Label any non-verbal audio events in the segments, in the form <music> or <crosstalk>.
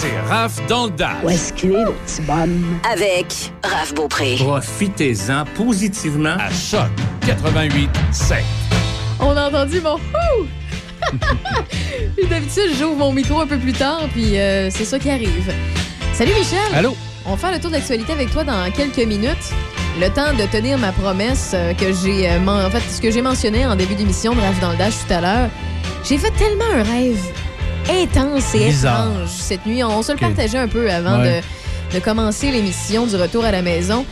C'est Raph dans le Dash. Où est-ce qu'il est, le petit bonhomme? Avec Raph Beaupré. Profitez-en positivement. À Choc 88 7. On a entendu mon! <laughs> Puis D'habitude, j'ouvre mon micro un peu plus tard, puis euh, c'est ça qui arrive. Salut Michel! Allô? On va faire le tour d'actualité avec toi dans quelques minutes. Le temps de tenir ma promesse euh, que j'ai... euh, en fait, ce que j'ai mentionné en début d'émission de Rave dans le Dash tout à l'heure. J'ai fait tellement un rêve intense et Bizarre. étrange cette nuit. On se le partageait un peu avant Ouais. de, de commencer l'émission du retour à la maison.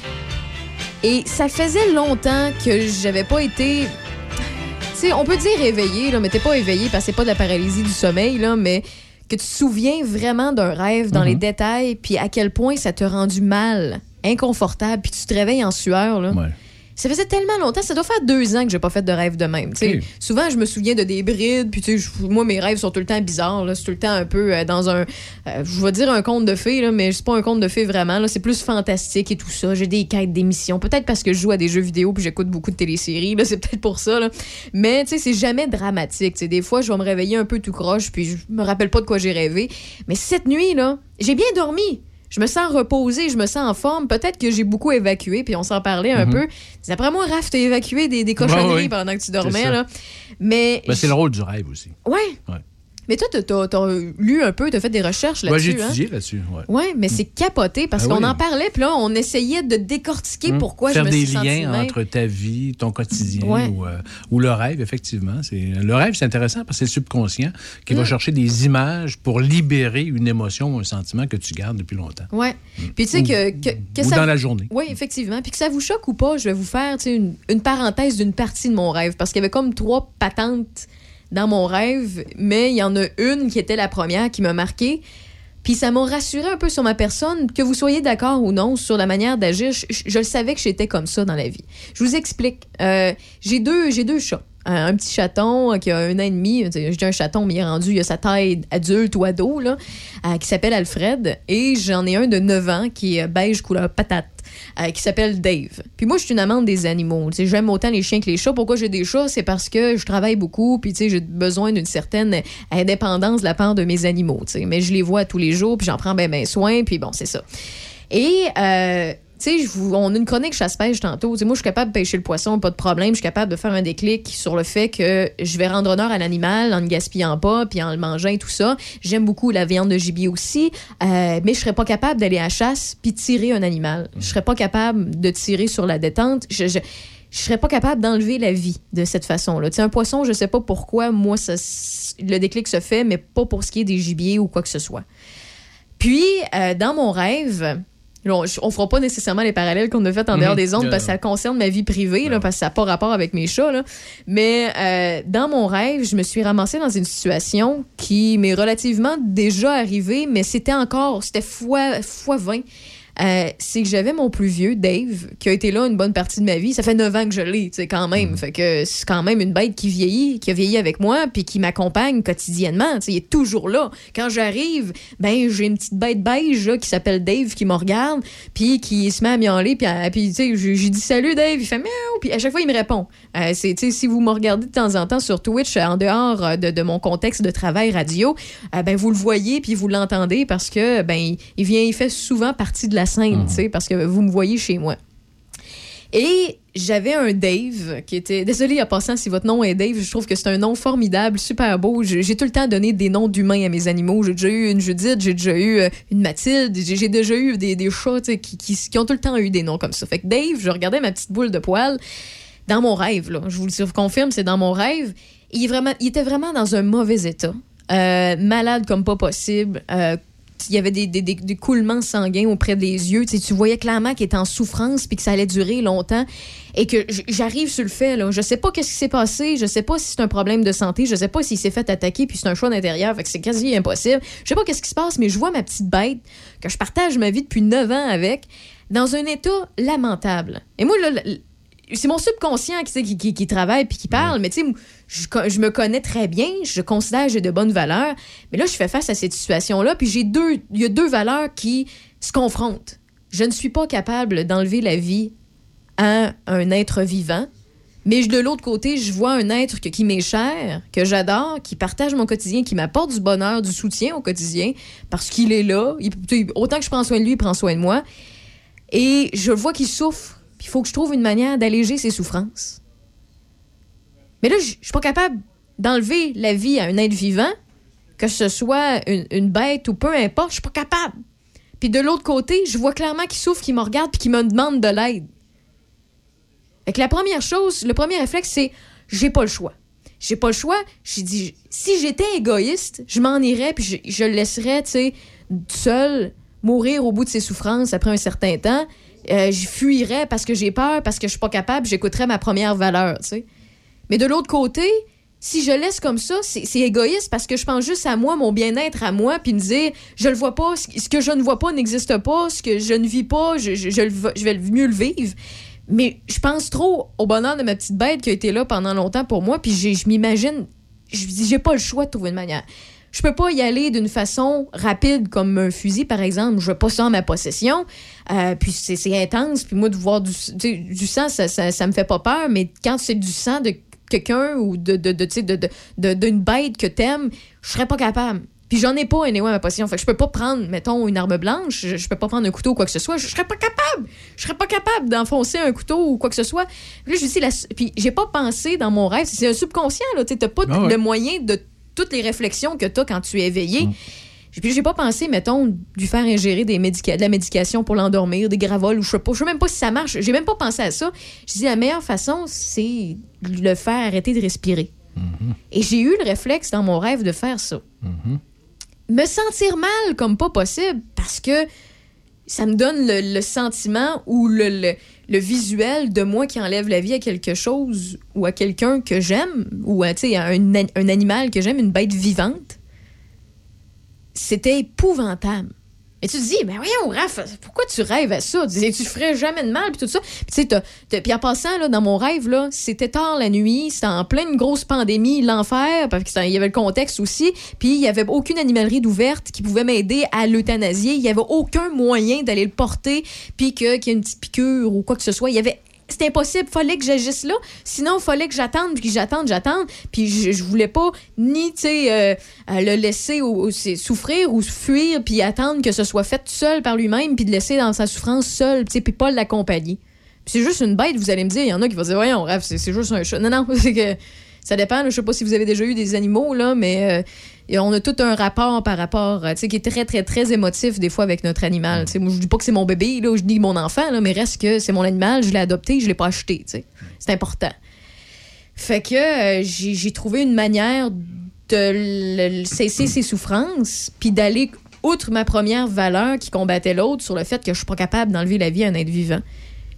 Et ça faisait longtemps que j'avais pas été... Tu sais, on peut dire éveillé, là, mais t'es pas éveillé parce que c'est pas de la paralysie du sommeil, là, mais que tu te souviens vraiment d'un rêve dans les détails, puis à quel point ça t'a rendu mal, inconfortable, puis tu te réveilles en sueur. Là. Ouais. Ça faisait tellement longtemps, ça doit faire deux ans que j'ai pas fait de rêve de même. tu sais. Ok. Souvent, je me souviens de des brides, puis moi, mes rêves sont tout le temps bizarres. C'est tout le temps un peu euh, dans un. euh, je vais dire un conte de fées, là, mais c'est pas un conte de fées vraiment. C'est plus fantastique et tout ça. J'ai des quêtes d'émissions. Peut-être parce que je joue à des jeux vidéo puis j'écoute beaucoup de téléséries. <laughs> C'est peut-être pour ça. là. Mais tu sais, c'est jamais dramatique. tu sais. Des fois, je vais me réveiller un peu tout croche, puis je me rappelle pas de quoi j'ai rêvé. Mais cette nuit, là, j'ai bien dormi. Je me sens reposée, je me sens en forme. Peut-être que j'ai beaucoup évacué, puis on s'en parlait un peu. D'après moi, Raph, t'as évacué des, des cochonneries Ouais, ouais. pendant que tu dormais. Là. Mais. Ben, c'est le rôle du rêve aussi. Ouais. Mais toi, t'as- t'as lu un peu, t'as fait des recherches Moi, j'ai là-dessus. hein? étudié là-dessus. Ouais. Ouais, mais c'est capoté parce Ah qu'on oui. en parlait, puis là, on essayait de décortiquer Hum. pourquoi Faire je me des suis sentie liens de même. entre ta vie, ton quotidien Ouais. ou, euh, ou le rêve, effectivement. C'est Le rêve, c'est intéressant parce que c'est le subconscient qui va chercher des images pour libérer une émotion ou un sentiment que tu gardes depuis longtemps. Ouais. Puis tu sais que, que, que ou ça. dans la journée. Oui, effectivement. Puis que ça vous choque ou pas, je vais vous faire une parenthèse d'une partie de mon rêve. Parce qu'il y avait comme trois patentes dans mon rêve, mais il y en a une qui était la première qui m'a marqué. Puis ça m'a rassuré un peu sur ma personne, que vous soyez d'accord ou non sur la manière d'agir. Je, le savais que j'étais comme ça dans la vie. Je vous explique. Euh, j'ai deux, j'ai deux chats. Un, petit chaton euh, qui a un an et demi. Je un chaton, mais il est rendu, il a sa taille adulte ou ado, là, euh, qui s'appelle Alfred. Et j'en ai un de 9 ans qui est beige couleur patate. Euh, qui s'appelle Dave. Puis moi, je suis une amante des animaux. J'aime autant les chiens que les chats. Pourquoi j'ai des chats? C'est parce que je travaille beaucoup, puis j'ai besoin d'une certaine indépendance de la part de mes animaux. tu sais. Mais je les vois tous les jours, puis j'en prends bien ben soin, puis bon, c'est ça. Et, euh, tu sais, on a une chronique chasse-pêche tantôt. Moi, je suis capable de pêcher le poisson, pas de problème. Je suis capable de faire un déclic sur le fait que je vais rendre honneur à l'animal en ne gaspillant pas, puis en le mangeant et tout ça. J'aime beaucoup la viande de gibier aussi, euh, mais je serais pas capable d'aller à la chasse puis tirer un animal. Je serais pas capable de tirer sur la détente. Je, je, serais pas capable d'enlever la vie de cette façon-là. Un poisson, je sais pas pourquoi, moi, le déclic se fait, mais pas pour ce qui est des gibiers ou quoi que ce soit. Puis, euh, dans mon rêve, on, on fera pas nécessairement les parallèles qu'on a fait en dehors Mhm. des ondes parce que ça concerne ma vie privée, là, parce que ça n'a pas rapport avec mes chats. là. Mais euh, dans mon rêve, je me suis ramassée dans une situation qui m'est relativement déjà arrivée, mais c'était encore, c'était fois, fois 20. Euh, c'est que j'avais mon plus vieux, Dave, qui a été là une bonne partie de ma vie. Ça fait 9 ans que je l'ai, tu sais, quand même. Fait que c'est quand même une bête qui vieillit, qui a vieilli avec moi, puis qui m'accompagne quotidiennement. Tu sais, il est toujours là. Quand j'arrive, ben j'ai une petite bête beige là, qui s'appelle Dave qui me regarde, puis qui se met à miauler, puis, puis tu sais, je- j'ai dit salut Dave, il fait miaou, puis à chaque fois il me répond. Euh, c'est, tu sais, si vous me regardez de temps en temps sur Twitch, euh, en dehors de, de mon contexte de travail radio, euh, ben vous le voyez puis vous l'entendez parce que ben il vient, il fait souvent partie de la scène, tu sais, parce que vous me voyez chez moi. Et j'avais un Dave qui était. Désolé en passant si votre nom est Dave, je trouve que c'est un nom formidable, super beau. J'ai tout le temps donné des noms d'humains à mes animaux. J'ai déjà eu une Judith, j'ai déjà eu euh, une Mathilde, j'ai déjà eu des, des chats tu qui, qui, qui ont tout le temps eu des noms comme ça. Fait que Dave, je regardais ma petite boule de poil dans mon rêve, là. Je vous le confirme, c'est dans mon rêve. Il, est vraiment, il était vraiment dans un mauvais état. Euh, malade comme pas possible. Euh, il y avait des, des, des- des coulements sanguins auprès des yeux. Tu, voyais clairement qu'il était en souffrance puis que ça allait durer longtemps. Et que j'arrive sur le fait, là. Je sais pas qu'est-ce qui s'est passé. Je sais pas si c'est un problème de santé. Je sais pas s'il s'est fait attaquer puis c'est un choix d'intérieur. Fait que c'est quasi impossible. Je sais pas qu'est-ce qui se passe, mais je vois ma petite bête que je partage ma vie depuis 9 ans avec dans un état lamentable. Et moi, là, c'est mon subconscient qui, sait, qui, qui- qui travaille puis qui parle, mais tu sais, je, me connais très bien, je considère que j'ai de bonnes valeurs, mais là, je fais face à cette situation-là, puis j'ai deux, il y a deux valeurs qui se confrontent. Je ne suis pas capable d'enlever la vie à un être vivant, Mais de l'autre côté, je vois un être que- qui m'est cher, que j'adore, qui partage mon quotidien, qui m'apporte du bonheur, du soutien au quotidien, parce qu'il est là. Autant que je prends soin de lui, il prend soin de moi. Et je vois qu'il souffre. Il faut que je trouve une manière d'alléger ses souffrances. Mais là, je suis pas capable d'enlever la vie à un être vivant, que ce soit une, bête ou peu importe, je suis pas capable. Puis de l'autre côté, je vois clairement qu'il souffre, qu'il me regarde, puis qu'il me demande de l'aide. Fait que la première chose, le premier réflexe, c'est j'ai pas le choix. J'ai pas le choix. J'ai dit, si j'étais égoïste, je m'en irais, puis je, je le laisserais, tu sais, seul, mourir au bout de ses souffrances après un certain temps. Euh, je fuirais parce que j'ai peur, parce que je suis pas capable, j'écouterais ma première valeur, tu sais. Mais de l'autre côté, si je laisse comme ça, c'est égoïste parce que je pense juste à moi, mon bien-être à moi, puis me dire, je le vois pas, ce que je ne vois pas n'existe pas, ce que je ne vis pas, je, je- je vais mieux le vivre. Mais je pense trop au bonheur de ma petite bête qui a été là pendant longtemps pour moi, puis je m'imagine, je dis, j'ai pas le choix de trouver une manière. Je peux pas y aller d'une façon rapide comme un fusil, par exemple. Je veux pas ça en ma possession. Euh, puis c'est intense. Puis moi, de voir du sang, ça, ça, ça me fait pas peur. Mais quand c'est du sang de quelqu'un ou de, de, de, de, de- d'une bête que t'aimes, je serais pas capable. Puis j'en ai pas, anyway, ma possession. Fait que je peux pas prendre, mettons, une arme blanche. Je, je peux pas prendre un couteau ou quoi que ce soit. Je, je serais pas capable. Je serais pas capable d'enfoncer un couteau ou quoi que ce soit. Puis là, je dis, la, puis j'ai pas pensé dans mon rêve. C'est un subconscient, là. T'as pas Ah ouais. le moyen de toutes les réflexions que t'as quand tu es éveillé. Puis j'ai pas pensé, mettons, de lui faire ingérer des médica- de la médication pour l'endormir, des gravoles ou je sais pas. Je sais même pas si ça marche. J'ai même pas pensé à ça. Je dis la meilleure façon, c'est de le faire arrêter de respirer. Et j'ai eu le réflexe dans mon rêve de faire ça. Me sentir mal comme pas possible parce que ça me donne le, le sentiment ou le, le- le visuel de moi qui enlève la vie à quelque chose ou à quelqu'un que j'aime ou à, à un animal que j'aime, une bête vivante. C'était épouvantable. Et tu te dis, ben voyons, Raph, pourquoi tu rêves à ça? Tu, ferais jamais de mal, puis tout ça. Puis en passant, là, dans mon rêve, là, c'était tard la nuit, c'était en pleine grosse pandémie, l'enfer, parce qu'il y avait le contexte aussi, puis il y avait aucune animalerie d'ouverte qui pouvait m'aider à l'euthanasier. Il y avait aucun moyen d'aller le porter, puis qu'il y ait une petite piqûre ou quoi que ce soit. Il y avait c'était impossible, fallait que j'agisse là. Sinon, fallait que j'attende, puis j'attende, j'attende. Puis je, voulais pas ni, tu sais, euh, euh, le laisser c'est souffrir ou fuir, puis attendre que ce soit fait seul par lui-même, puis de laisser dans sa souffrance seul, tu sais, puis pas l'accompagner. C'est juste une bête, vous allez me dire. Il y en a qui vont dire, voyons, rêve, c'est c'est juste un chat. Non, non, <laughs> c'est que ça dépend. là. je sais pas si vous avez déjà eu des animaux, là, mais euh, on a tout un rapport par rapport, euh, tu sais, qui est très, très, très émotif des fois avec notre animal. Sais, moi, je dis pas que c'est mon bébé, là, je dis mon enfant, là, mais reste que c'est mon animal, je l'ai adopté, je l'ai pas acheté, tu sais. C'est important. Fait que euh, j'ai trouvé une manière de cesser ses souffrances, puis d'aller outre ma première valeur qui combattait l'autre sur le fait que je suis pas capable d'enlever la vie à un être vivant.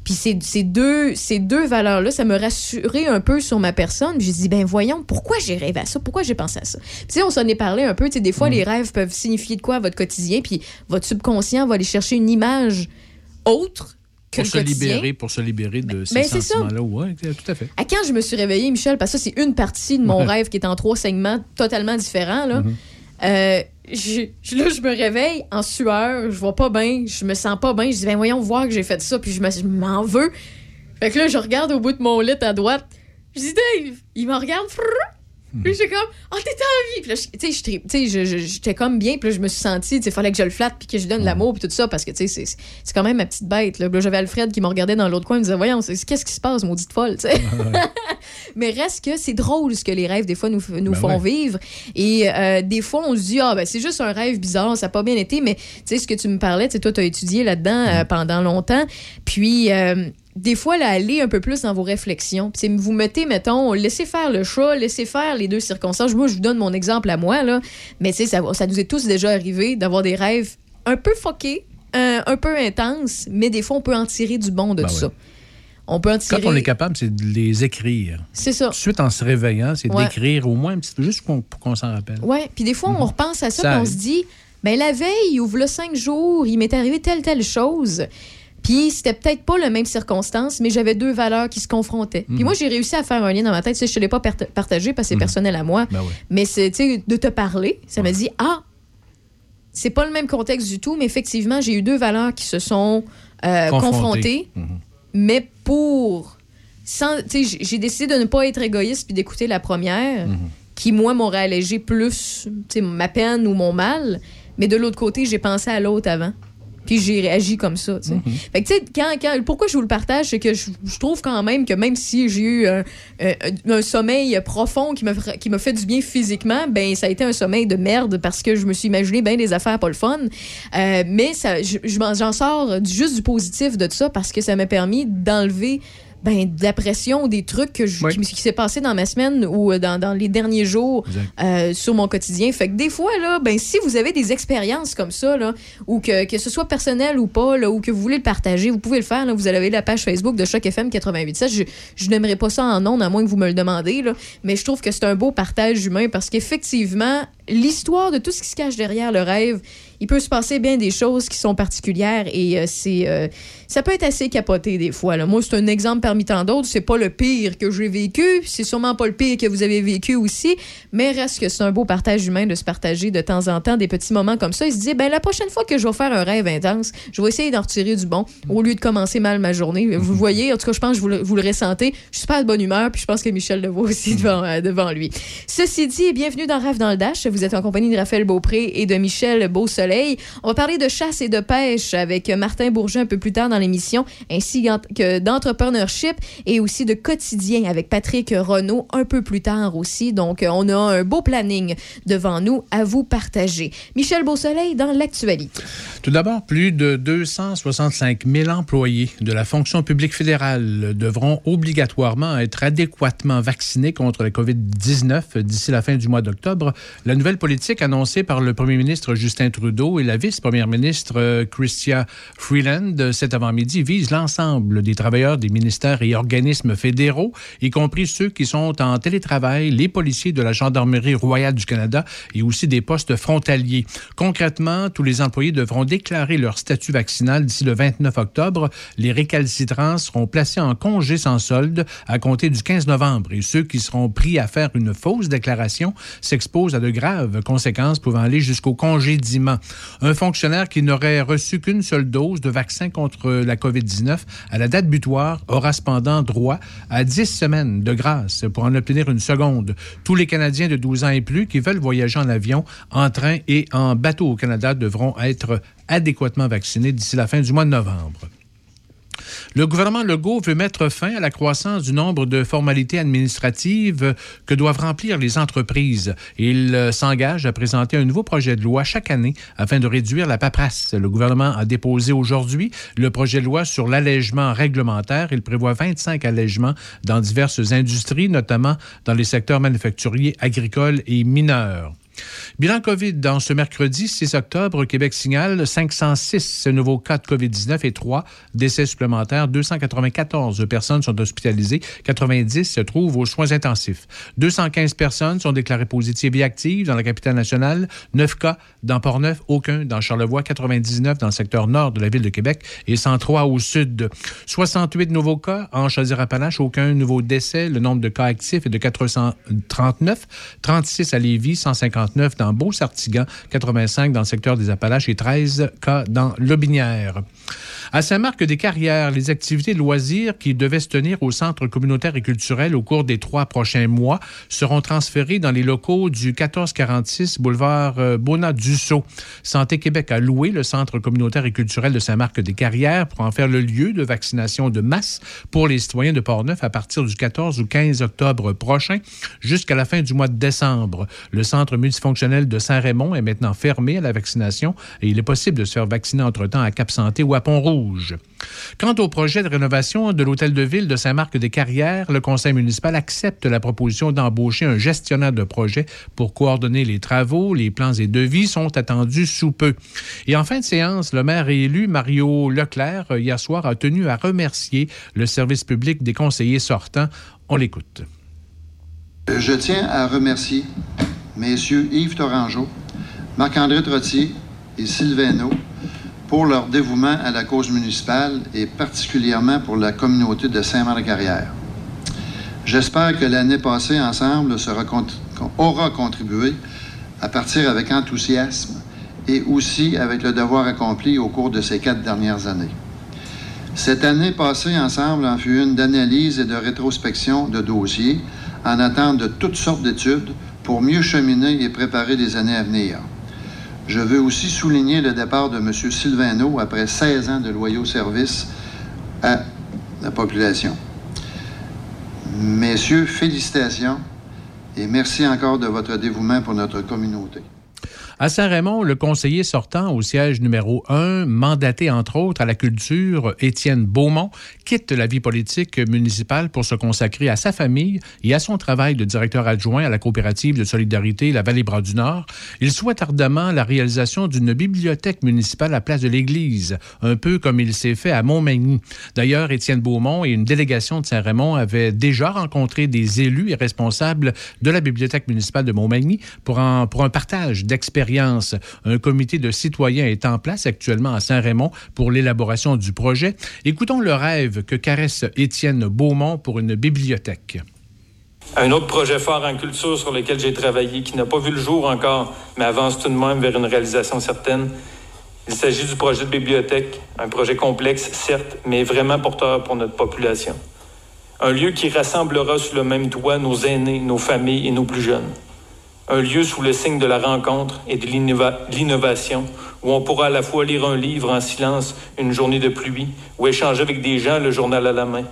Puis ces, ces deux, ces deux valeurs-là, ça me rassurait un peu sur ma personne. Puis J'ai dit, ben voyons, pourquoi j'ai rêvé à ça? Pourquoi j'ai pensé à ça? Puis tu sais, on s'en est parlé un peu. Tu sais, des fois, les rêves peuvent signifier de quoi à votre quotidien? Puis votre subconscient va aller chercher une image autre que Pour se quotidien. libérer, pour se libérer de ces ben, c'est ça. sentiments-là. Oui, tout à fait. À quand je me suis réveillée, Michel, parce que ça, c'est une partie de mon Ouais. rêve qui est en trois segments totalement différents. Là. Mhm. Euh, là, je me réveille en sueur, je vois pas bien, je me sens pas bien. Je dis, ben voyons voir que j'ai fait ça, puis je m'en veux. Fait que là, je regarde au bout de mon lit à droite. Je dis, Dave, il me regarde. frrr. Puis j'étais comme, oh, t'es en vie. Puis là, tu sais, j'étais- comme bien. Puis là, je me suis sentie, tu sais, fallait que je le flatte, puis que je lui donne l'amour, puis tout ça, parce que, tu sais, c'est- quand même ma petite bête. Là, là j'avais Alfred qui me regardait dans l'autre coin, il me disait, voyons, qu'est-ce qui se passe, maudite folle, tu sais. <laughs> Mais reste que c'est drôle ce que les rêves, des fois, nous, nous Ben font ouais. vivre. Et euh, des fois, on se dit, ah, ben, c'est juste un rêve bizarre, ça n'a pas bien été. Mais tu sais, ce que tu me parlais, tu sais, toi, tu as étudié là-dedans euh, pendant longtemps. Puis. euh, des fois, là, allez un peu plus dans vos réflexions. Puis, c'est- vous mettez, mettons, laissez faire le chat, laissez faire les deux circonstances. Moi, je vous donne mon exemple à moi, là. Mais tu sais, ça, ça nous est tous déjà arrivé d'avoir des rêves un peu foqués, euh, un peu intenses, mais des fois, on peut en tirer du bon de Ben tout ça. On peut en tirer. Quand on est capable, c'est de les écrire. C'est ça. Tout de suite, en se réveillant, c'est Ouais. d'écrire au moins un petit peu, juste pour qu'on s'en rappelle. Ouais, puis des fois, on repense à ça, on se dit, ben la veille, ouvre le cinq jours, il m'est arrivé telle, telle chose. Puis c'était peut-être pas la même circonstance, mais j'avais deux valeurs qui se confrontaient. Puis moi, j'ai réussi à faire un lien dans ma tête. Je te l'ai pas part- partagé parce que c'est personnel à moi. Ben ouais. Mais c'est, de te parler, ça m'a dit, ah, c'est pas le même contexte du tout, mais effectivement, j'ai eu deux valeurs qui se sont euh, Confrontées. confrontées, Mhm. mais pour j'ai décidé de ne pas être égoïste puis d'écouter la première, Mhm. qui, moi, m'aurait allégé plus, ma peine ou mon mal. Mais de l'autre côté, j'ai pensé à l'autre avant. Puis j'ai réagi comme ça, tu sais. Fait que, tu sais, quand, quand- pourquoi je vous le partage, c'est que je, je trouve quand même que même si j'ai eu un, un- un sommeil profond qui m'a qui fait du bien physiquement, ben ça a été un sommeil de merde parce que je me suis imaginé bien des affaires pas le fun. Euh, mais ça, j'en sors juste du positif de ça parce que ça m'a permis d'enlever ben, de la pression, des trucs que je- Oui. qui, qui s'est passé dans ma semaine ou euh, dans, dans les derniers jours euh, sur mon quotidien. Fait que des fois, là, ben, si vous avez des expériences comme ça, là, ou que, que ce soit personnel ou pas, là, ou que vous voulez le partager, vous pouvez le faire. Là, vous avez la page Facebook de Choc FM 88.7. Je, je n'aimerais pas ça en ondes, à moins que vous me le demandez, là, mais je trouve que c'est un beau partage humain parce qu'effectivement, l'histoire de tout ce qui se cache derrière le rêve, il peut se passer bien des choses qui sont particulières et euh, c'est euh, ça peut être assez capoté des fois. Là. Moi, c'est un exemple parmi tant d'autres. C'est pas le pire que j'ai vécu, c'est sûrement pas le pire que vous avez vécu aussi, mais reste que c'est un beau partage humain de se partager de temps en temps des petits moments comme ça. Il se dit, ben la prochaine fois que je vais faire un rêve intense, je vais essayer d'en retirer du bon au lieu de commencer mal ma journée. Vous voyez, en tout cas, je pense que vous le, vous le ressentez. Je suis super de bonne humeur, puis je pense que Michel le voit aussi devant, euh, devant lui. Ceci dit, bienvenue dans Rêve dans le Dash. Vous êtes en compagnie de Raphaël Beaupré et de Michel Beausoleil. On va parler de chasse et de pêche avec Martin Bourget un peu plus tard dans l'émission, ainsi que d'entrepreneurship et aussi de quotidien avec Patrick Renault un peu plus tard aussi. Donc, on a un beau planning devant nous à vous partager. Michel Beausoleil dans l'actualité. Tout d'abord, plus de 265 000 employés de la fonction publique fédérale devront obligatoirement être adéquatement vaccinés contre la COVID-19 d'ici la fin du mois d'octobre. La nouvelle politique annoncée par le premier ministre Justin Trudeau et la vice-première ministre euh, Chrystia Freeland euh, cet avant-midi vise l'ensemble des travailleurs des ministères et organismes fédéraux, y compris ceux qui sont en télétravail, les policiers de la Gendarmerie royale du Canada et aussi des postes frontaliers. Concrètement, tous les employés devront déclarer leur statut vaccinal d'ici le 29 octobre. Les récalcitrants seront placés en congé sans solde à compter du 15 novembre et ceux qui seront pris à faire une fausse déclaration s'exposent à de graves conséquences pouvant aller jusqu'au congédiement. Un fonctionnaire qui n'aurait reçu qu'une seule dose de vaccin contre la COVID-19 à la date butoir aura cependant droit à 10 semaines de grâce pour en obtenir une seconde. Tous les Canadiens de 12 ans et plus qui veulent voyager en avion, en train et en bateau au Canada devront être adéquatement vaccinés d'ici la fin du mois de novembre. Le gouvernement Legault veut mettre fin à la croissance du nombre de formalités administratives que doivent remplir les entreprises. Il euh, s'engage à présenter un nouveau projet de loi chaque année afin de réduire la paperasse. Le gouvernement a déposé aujourd'hui le projet de loi sur l'allègement réglementaire. Il prévoit 25 allègements dans diverses industries, notamment dans les secteurs manufacturiers, agricoles et mineurs. Bilan COVID dans ce mercredi 6 octobre, Québec signale 506 nouveaux cas de COVID-19 et 3 décès supplémentaires. 294 personnes sont hospitalisées, 90 se trouvent aux soins intensifs. 215 personnes sont déclarées positives et actives dans la capitale nationale, 9 cas dans Portneuf, aucun dans Charlevoix, 99 dans le secteur nord de la ville de Québec et 103 au sud. 68 nouveaux cas en Chaudière-Appalaches, aucun nouveau décès. Le nombre de cas actifs est de 439, 36 à Lévis, 159 dans Beau-Sartigan, 85 dans le secteur des Appalaches et 13 cas dans Lobinière. À Saint-Marc-des-Carrières, les activités loisirs qui devaient se tenir au centre communautaire et culturel au cours des trois prochains mois seront transférées dans les locaux du 1446 boulevard euh, Bonat-Dussault. Santé Québec a loué le centre communautaire et culturel de Saint-Marc-des-Carrières pour en faire le lieu de vaccination de masse pour les citoyens de Portneuf à partir du 14 ou 15 octobre prochain jusqu'à la fin du mois de décembre. Le centre multifonctionnel de Saint-Raymond est maintenant fermé à la vaccination et il est possible de se faire vacciner entre-temps à Cap-Santé ou à Pont-Rouge. Quant au projet de rénovation de l'hôtel de ville de Saint-Marc-des-Carrières, le conseil municipal accepte la proposition d'embaucher un gestionnaire de projet pour coordonner les travaux. Les plans et devis sont attendus sous peu. Et en fin de séance, le maire élu Mario Leclerc, hier soir, a tenu à remercier le service public des conseillers sortants. On l'écoute. Je tiens à remercier messieurs Yves Torangeau, Marc-André Trottier et Sylvain Naud pour leur dévouement à la cause municipale et particulièrement pour la communauté de Saint-Marc-Carrière. J'espère que l'année passée ensemble aura contribué à partir avec enthousiasme et aussi avec le devoir accompli au cours de ces quatre dernières années. Cette année passée ensemble en fut une d'analyse et de rétrospection de dossiers en attente de toutes sortes d'études pour mieux cheminer et préparer les années à venir. Je veux aussi souligner le départ de M. Sylvano après 16 ans de loyaux services à la population. Messieurs, félicitations et merci encore de votre dévouement pour notre communauté. À Saint-Raymond, le conseiller sortant au siège numéro 1, mandaté entre autres à la culture, Étienne Beaumont, quitte la vie politique municipale pour se consacrer à sa famille et à son travail de directeur adjoint à la coopérative de solidarité La Vallée-Bras du Nord. Il souhaite ardemment la réalisation d'une bibliothèque municipale à place de l'église, un peu comme il s'est fait à Montmagny. D'ailleurs, Étienne Beaumont et une délégation de Saint-Raymond avaient déjà rencontré des élus et responsables de la bibliothèque municipale de Montmagny pour un, pour un partage d'expériences un comité de citoyens est en place actuellement à Saint-Raymond pour l'élaboration du projet. Écoutons le rêve que caresse Étienne Beaumont pour une bibliothèque. Un autre projet fort en culture sur lequel j'ai travaillé, qui n'a pas vu le jour encore, mais avance tout de même vers une réalisation certaine. Il s'agit du projet de bibliothèque, un projet complexe, certes, mais vraiment porteur pour notre population. Un lieu qui rassemblera sous le même toit nos aînés, nos familles et nos plus jeunes un lieu sous le signe de la rencontre et de l'innovation, où on pourra à la fois lire un livre en silence une journée de pluie ou échanger avec des gens le journal à la main.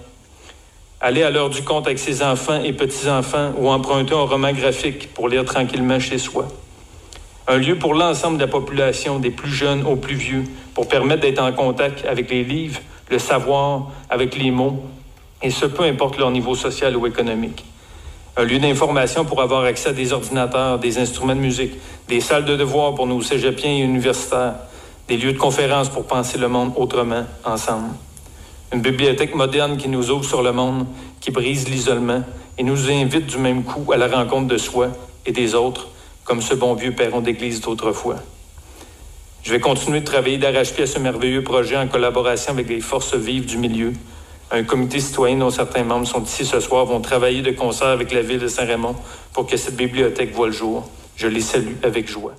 Aller à l'heure du compte avec ses enfants et petits-enfants ou emprunter un roman graphique pour lire tranquillement chez soi. Un lieu pour l'ensemble de la population, des plus jeunes aux plus vieux, pour permettre d'être en contact avec les livres, le savoir, avec les mots, et ce peu importe leur niveau social ou économique un lieu d'information pour avoir accès à des ordinateurs, des instruments de musique, des salles de devoirs pour nos cégepiens et universitaires, des lieux de conférence pour penser le monde autrement, ensemble. Une bibliothèque moderne qui nous ouvre sur le monde, qui brise l'isolement et nous invite du même coup à la rencontre de soi et des autres, comme ce bon vieux perron d'église d'autrefois. Je vais continuer de travailler d'arrache-pied à ce merveilleux projet en collaboration avec les forces vives du milieu, un comité citoyen dont certains membres sont ici ce soir vont travailler de concert avec la ville de Saint-Raymond pour que cette bibliothèque voie le jour. Je les salue avec joie.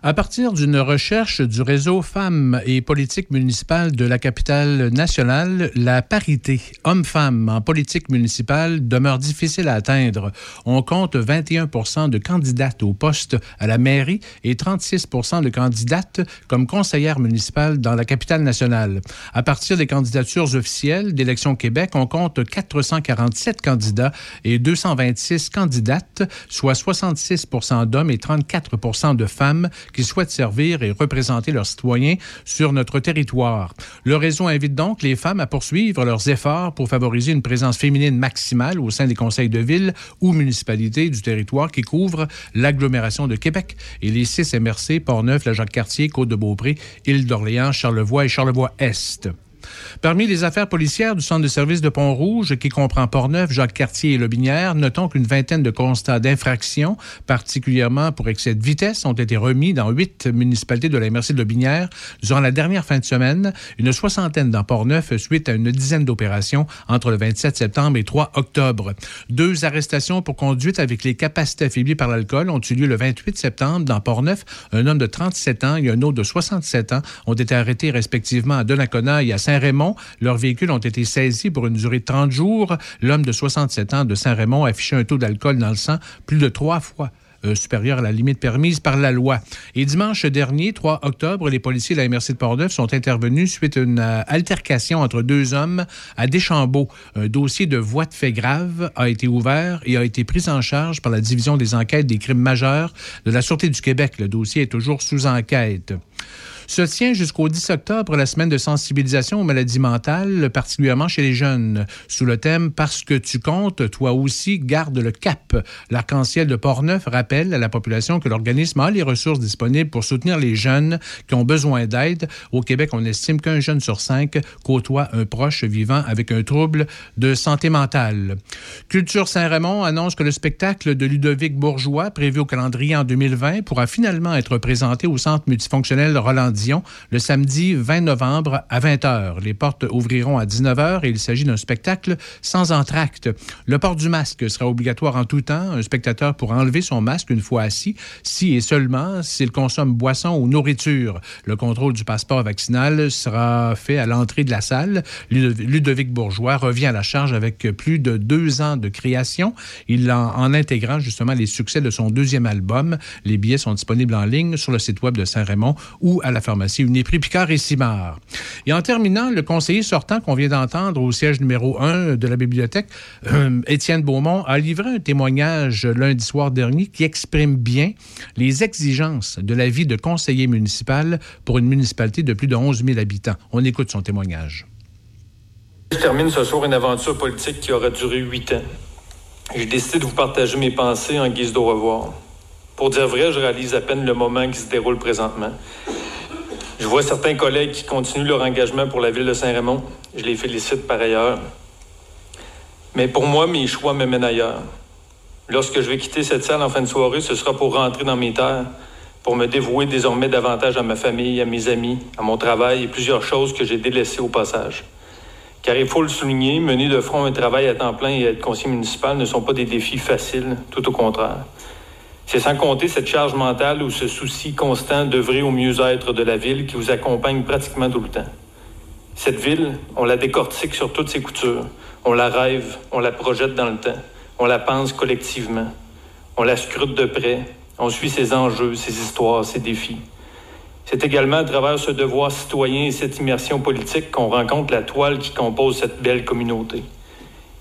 À partir d'une recherche du réseau Femmes et politique municipale de la capitale nationale, la parité homme-femme en politique municipale demeure difficile à atteindre. On compte 21% de candidates au poste à la mairie et 36 de candidates comme conseillères municipales dans la capitale nationale. À partir des candidatures officielles d'Élection Québec, on compte 447 candidats et 226 candidates, soit 66 d'hommes et 34 de femmes qui souhaitent servir et représenter leurs citoyens sur notre territoire. Le réseau invite donc les femmes à poursuivre leurs efforts pour favoriser une présence féminine maximale au sein des conseils de ville ou municipalités du territoire qui couvrent l'agglomération de Québec et les six MRC, Port-Neuf, la Jacques-Cartier, Côte-de-Beaupré, Île-d'Orléans, Charlevoix et Charlevoix-Est. Parmi les affaires policières du centre de service de Pont-Rouge, qui comprend Port-Neuf, Jacques-Cartier et Lobinière, notons qu'une vingtaine de constats d'infraction, particulièrement pour excès de vitesse, ont été remis dans huit municipalités de la MRC de Lobinière durant la dernière fin de semaine, une soixantaine dans Port-Neuf suite à une dizaine d'opérations entre le 27 septembre et 3 octobre. Deux arrestations pour conduite avec les capacités affaiblies par l'alcool ont eu lieu le 28 septembre dans Port-Neuf. Un homme de 37 ans et un autre de 67 ans ont été arrêtés respectivement à Donnacona et à Saint-Raymond. Leurs véhicules ont été saisis pour une durée de 30 jours. L'homme de 67 ans de Saint-Raymond affichait un taux d'alcool dans le sang plus de trois fois euh, supérieur à la limite permise par la loi. Et dimanche dernier, 3 octobre, les policiers de la MRC de Portneuf sont intervenus suite à une euh, altercation entre deux hommes à Deschambault. Un dossier de voie de fait grave a été ouvert et a été pris en charge par la Division des enquêtes des crimes majeurs de la Sûreté du Québec. Le dossier est toujours sous enquête se tient jusqu'au 10 octobre la semaine de sensibilisation aux maladies mentales, particulièrement chez les jeunes, sous le thème Parce que tu comptes, toi aussi, garde le cap. L'arc-en-ciel de Portneuf rappelle à la population que l'organisme a les ressources disponibles pour soutenir les jeunes qui ont besoin d'aide. Au Québec, on estime qu'un jeune sur cinq côtoie un proche vivant avec un trouble de santé mentale. Culture Saint-Raymond annonce que le spectacle de Ludovic Bourgeois, prévu au calendrier en 2020, pourra finalement être présenté au Centre multifonctionnel Roland Dion le samedi 20 novembre à 20h. Les portes ouvriront à 19h et il s'agit d'un spectacle sans entracte. Le port du masque sera obligatoire en tout temps. Un spectateur pourra enlever son masque une fois assis, si et seulement s'il consomme boisson ou nourriture. Le contrôle du passeport vaccinal sera fait à l'entrée de la salle. Ludovic Bourgeois revient à la charge avec plus de deux ans de création. Il en, en intégrant justement les succès de son deuxième album. Les billets sont disponibles en ligne sur le site web de Saint-Raymond ou à la pharmacie Uniprix Picard et Simard. Et en terminant, le conseiller sortant qu'on vient d'entendre au siège numéro 1 de la bibliothèque, euh, Étienne Beaumont, a livré un témoignage lundi soir dernier qui exprime bien les exigences de la vie de conseiller municipal pour une municipalité de plus de 11 000 habitants. On écoute son témoignage. Je termine ce soir une aventure politique qui aura duré huit ans. J'ai décidé de vous partager mes pensées en guise de revoir. Pour dire vrai, je réalise à peine le moment qui se déroule présentement. Je vois certains collègues qui continuent leur engagement pour la ville de Saint-Raymond. Je les félicite par ailleurs. Mais pour moi, mes choix me mènent ailleurs. Lorsque je vais quitter cette salle en fin de soirée, ce sera pour rentrer dans mes terres, pour me dévouer désormais davantage à ma famille, à mes amis, à mon travail et plusieurs choses que j'ai délaissées au passage. Car il faut le souligner, mener de front un travail à temps plein et être conseiller municipal ne sont pas des défis faciles, tout au contraire. C'est sans compter cette charge mentale ou ce souci constant d'œuvrer au mieux-être de la ville qui vous accompagne pratiquement tout le temps. Cette ville, on la décortique sur toutes ses coutures. On la rêve, on la projette dans le temps. On la pense collectivement. On la scrute de près. On suit ses enjeux, ses histoires, ses défis. C'est également à travers ce devoir citoyen et cette immersion politique qu'on rencontre la toile qui compose cette belle communauté.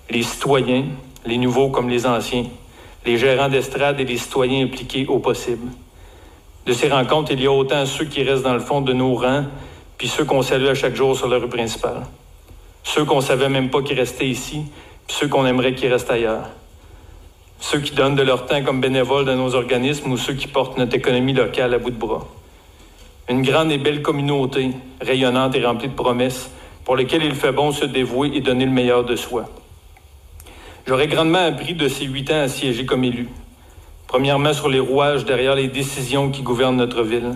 Les citoyens, les nouveaux comme les anciens, les gérants d'estrade et les citoyens impliqués au possible. De ces rencontres, il y a autant ceux qui restent dans le fond de nos rangs, puis ceux qu'on salue à chaque jour sur la rue principale. Ceux qu'on savait même pas qui restaient ici, puis ceux qu'on aimerait qu'ils restent ailleurs. Ceux qui donnent de leur temps comme bénévoles dans nos organismes ou ceux qui portent notre économie locale à bout de bras une grande et belle communauté, rayonnante et remplie de promesses, pour lesquelles il fait bon se dévouer et donner le meilleur de soi. J'aurais grandement appris de ces huit ans à siéger comme élu. Premièrement, sur les rouages derrière les décisions qui gouvernent notre ville.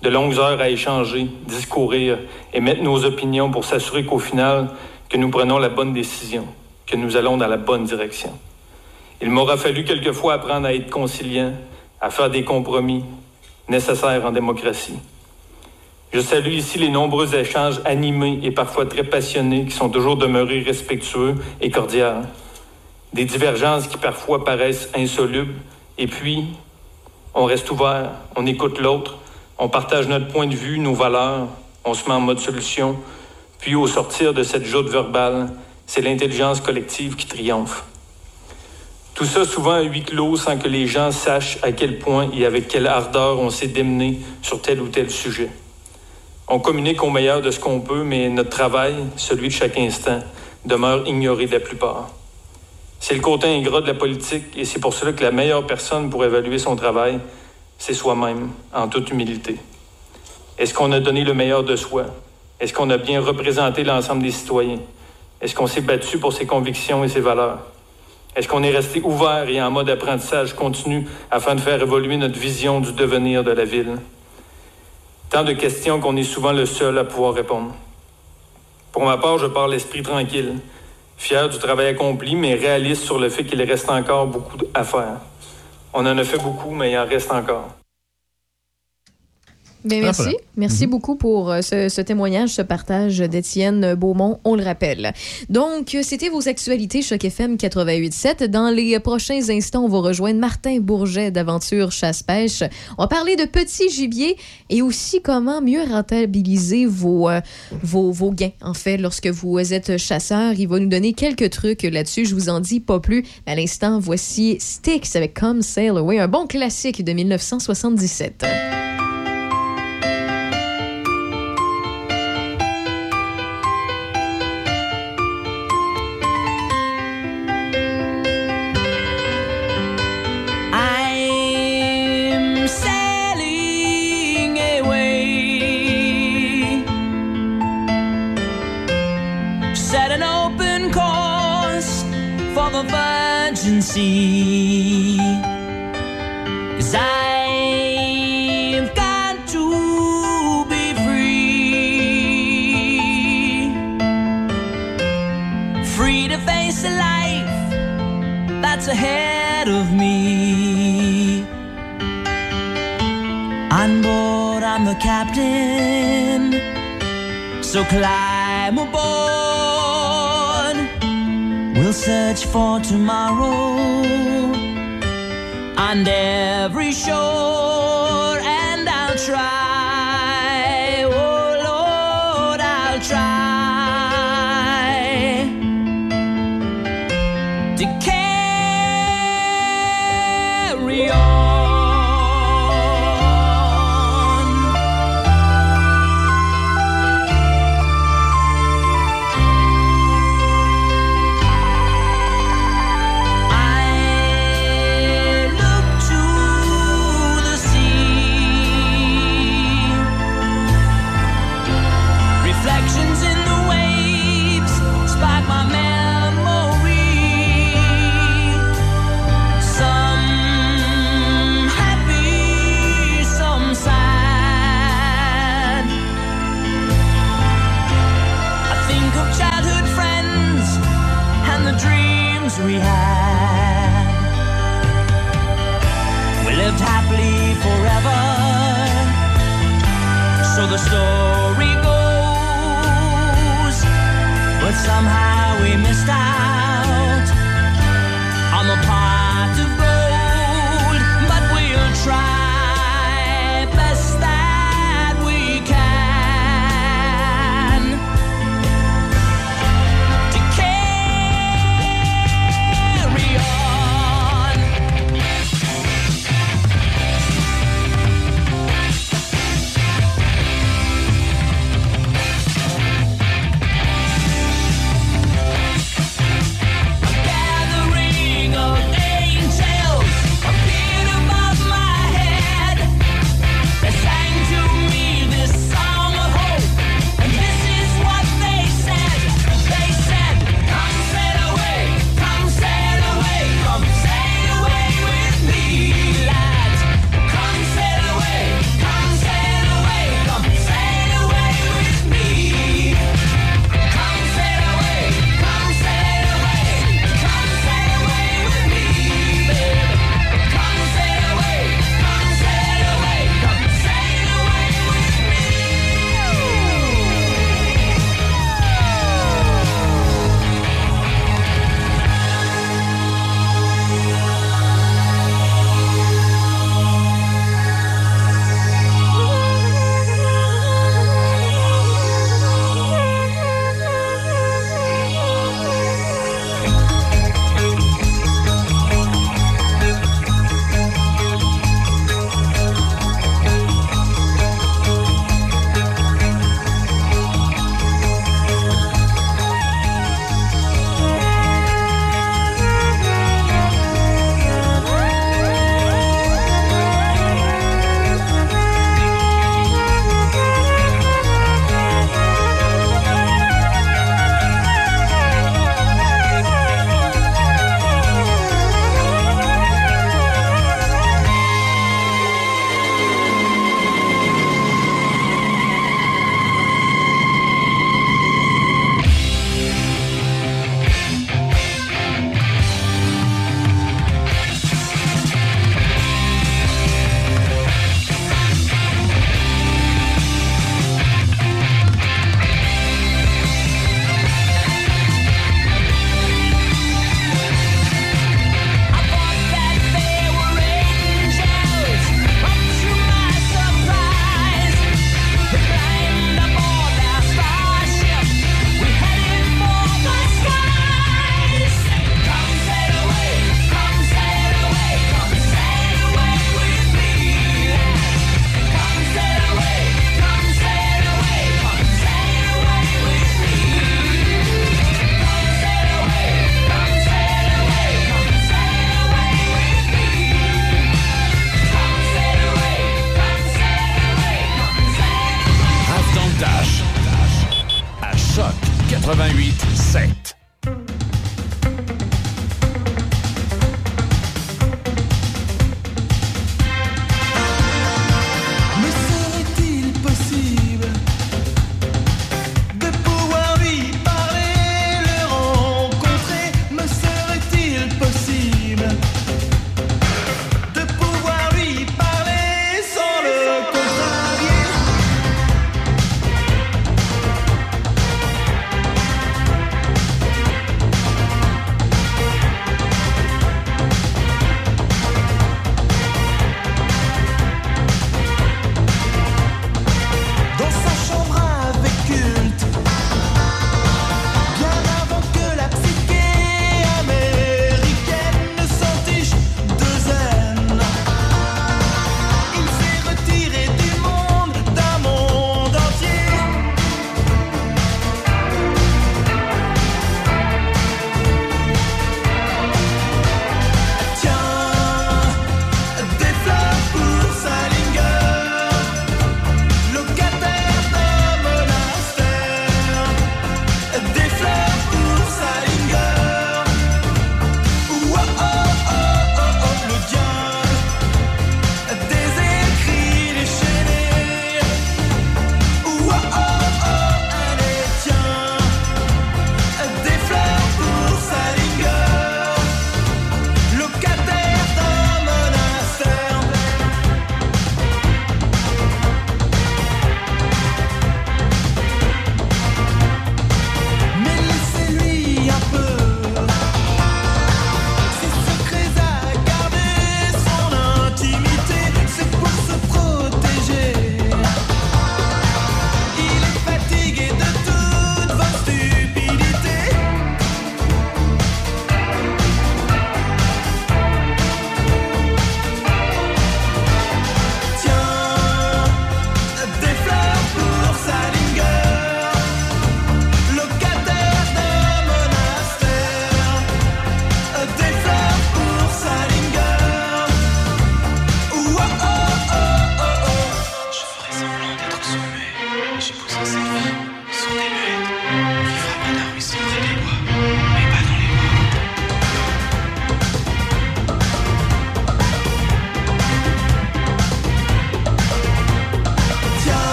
De longues heures à échanger, discourir et mettre nos opinions pour s'assurer qu'au final, que nous prenons la bonne décision, que nous allons dans la bonne direction. Il m'aura fallu quelquefois apprendre à être conciliant, à faire des compromis, nécessaires en démocratie. Je salue ici les nombreux échanges animés et parfois très passionnés qui sont toujours demeurés respectueux et cordiaux. Des divergences qui parfois paraissent insolubles. Et puis, on reste ouvert, on écoute l'autre, on partage notre point de vue, nos valeurs, on se met en mode solution. Puis, au sortir de cette joute verbale, c'est l'intelligence collective qui triomphe. Tout ça souvent à huis clos sans que les gens sachent à quel point et avec quelle ardeur on s'est démené sur tel ou tel sujet. On communique au meilleur de ce qu'on peut, mais notre travail, celui de chaque instant, demeure ignoré de la plupart. C'est le côté ingrat de la politique et c'est pour cela que la meilleure personne pour évaluer son travail, c'est soi-même, en toute humilité. Est-ce qu'on a donné le meilleur de soi? Est-ce qu'on a bien représenté l'ensemble des citoyens? Est-ce qu'on s'est battu pour ses convictions et ses valeurs? Est-ce qu'on est resté ouvert et en mode apprentissage continu afin de faire évoluer notre vision du devenir de la ville? Tant de questions qu'on est souvent le seul à pouvoir répondre. Pour ma part, je parle l'esprit tranquille, fier du travail accompli, mais réaliste sur le fait qu'il reste encore beaucoup à faire. On en a fait beaucoup, mais il en reste encore. Bien, merci. Voilà. Merci mm -hmm. beaucoup pour euh, ce, ce, témoignage, ce partage d'Étienne Beaumont, on le rappelle. Donc, c'était vos actualités Choc FM 88.7. Dans les prochains instants, on va rejoindre Martin Bourget d'Aventure Chasse-Pêche. On va parler de petits gibiers et aussi comment mieux rentabiliser vos, euh, vos, vos gains, en fait, lorsque vous êtes chasseur. Il va nous donner quelques trucs là-dessus. Je vous en dis pas plus. À l'instant, voici Styx avec Come Sail Away, un bon classique de 1977.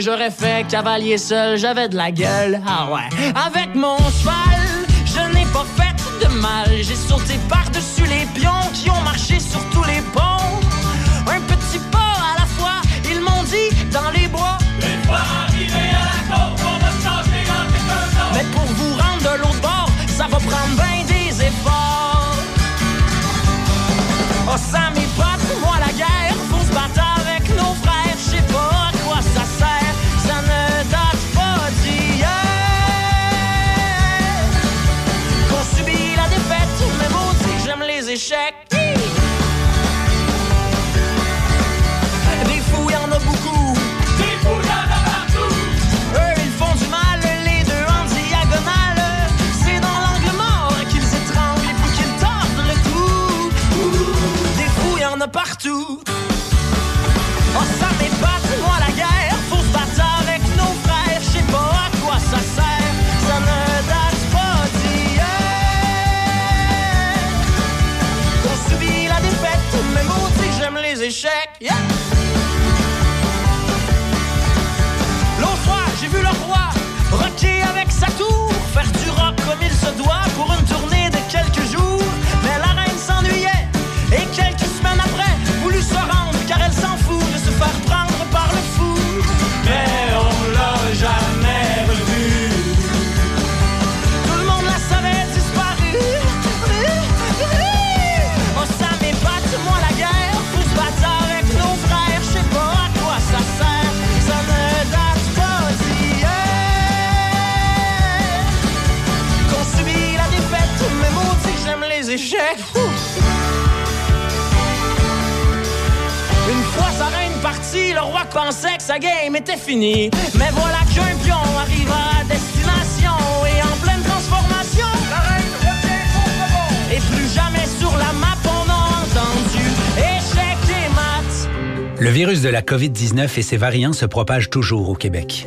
Que j'aurais fait cavalier seul, j'avais de la gueule. Ah ouais. Avec mon cheval, je n'ai pas fait de mal. J'ai sauté par-dessus les pions qui ont marché sur tous les ponts. Un petit pas à la fois, ils m'ont dit dans les bois. Une fois arrivé à la côte, on va changer Mais pour vous rendre de l'autre bord, ça va prendre bien des efforts. Oh, ça partout. Oh, ça m'épate, moi la guerre. Faut se battre avec nos frères. Je sais pas à quoi ça sert. Ça ne date pas d'hier. Qu'on subit la défaite, mais maudit, j'aime les échecs. Yeah. L'autre fois, j'ai vu le roi rocker avec sa tour, faire du rock comme il se doit pour une tournée de quelques pensait que sa game était finie. Mais voilà qu'un pion arrive à destination et en pleine transformation. La reine revient contre Et plus jamais sur la map on a entendu échec et mat. Le virus de la COVID-19 et ses variants se propagent toujours au Québec.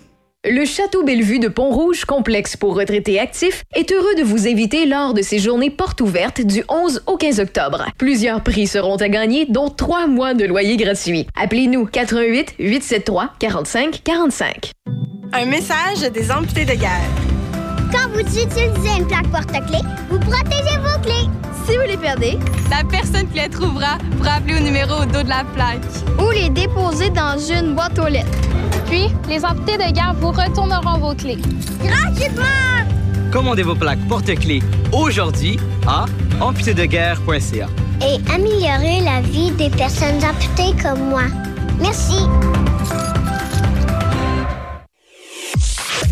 Le Château Bellevue de Pont-Rouge, complexe pour retraités actifs, est heureux de vous inviter lors de ses journées portes ouvertes du 11 au 15 octobre. Plusieurs prix seront à gagner, dont trois mois de loyer gratuit. Appelez-nous 88 873 45 45. Un message des amputés de guerre. Quand vous utilisez une plaque porte-clés, vous protégez vos clés. Si vous les perdez, la personne qui les trouvera pourra appeler au numéro au dos de la plaque. Ou les déposer dans une boîte aux lettres. Puis, les amputés de guerre vous retourneront vos clés. Gratuitement! Commandez vos plaques porte-clés aujourd'hui à amputédeguerre.ca. Et améliorer la vie des personnes amputées comme moi. Merci.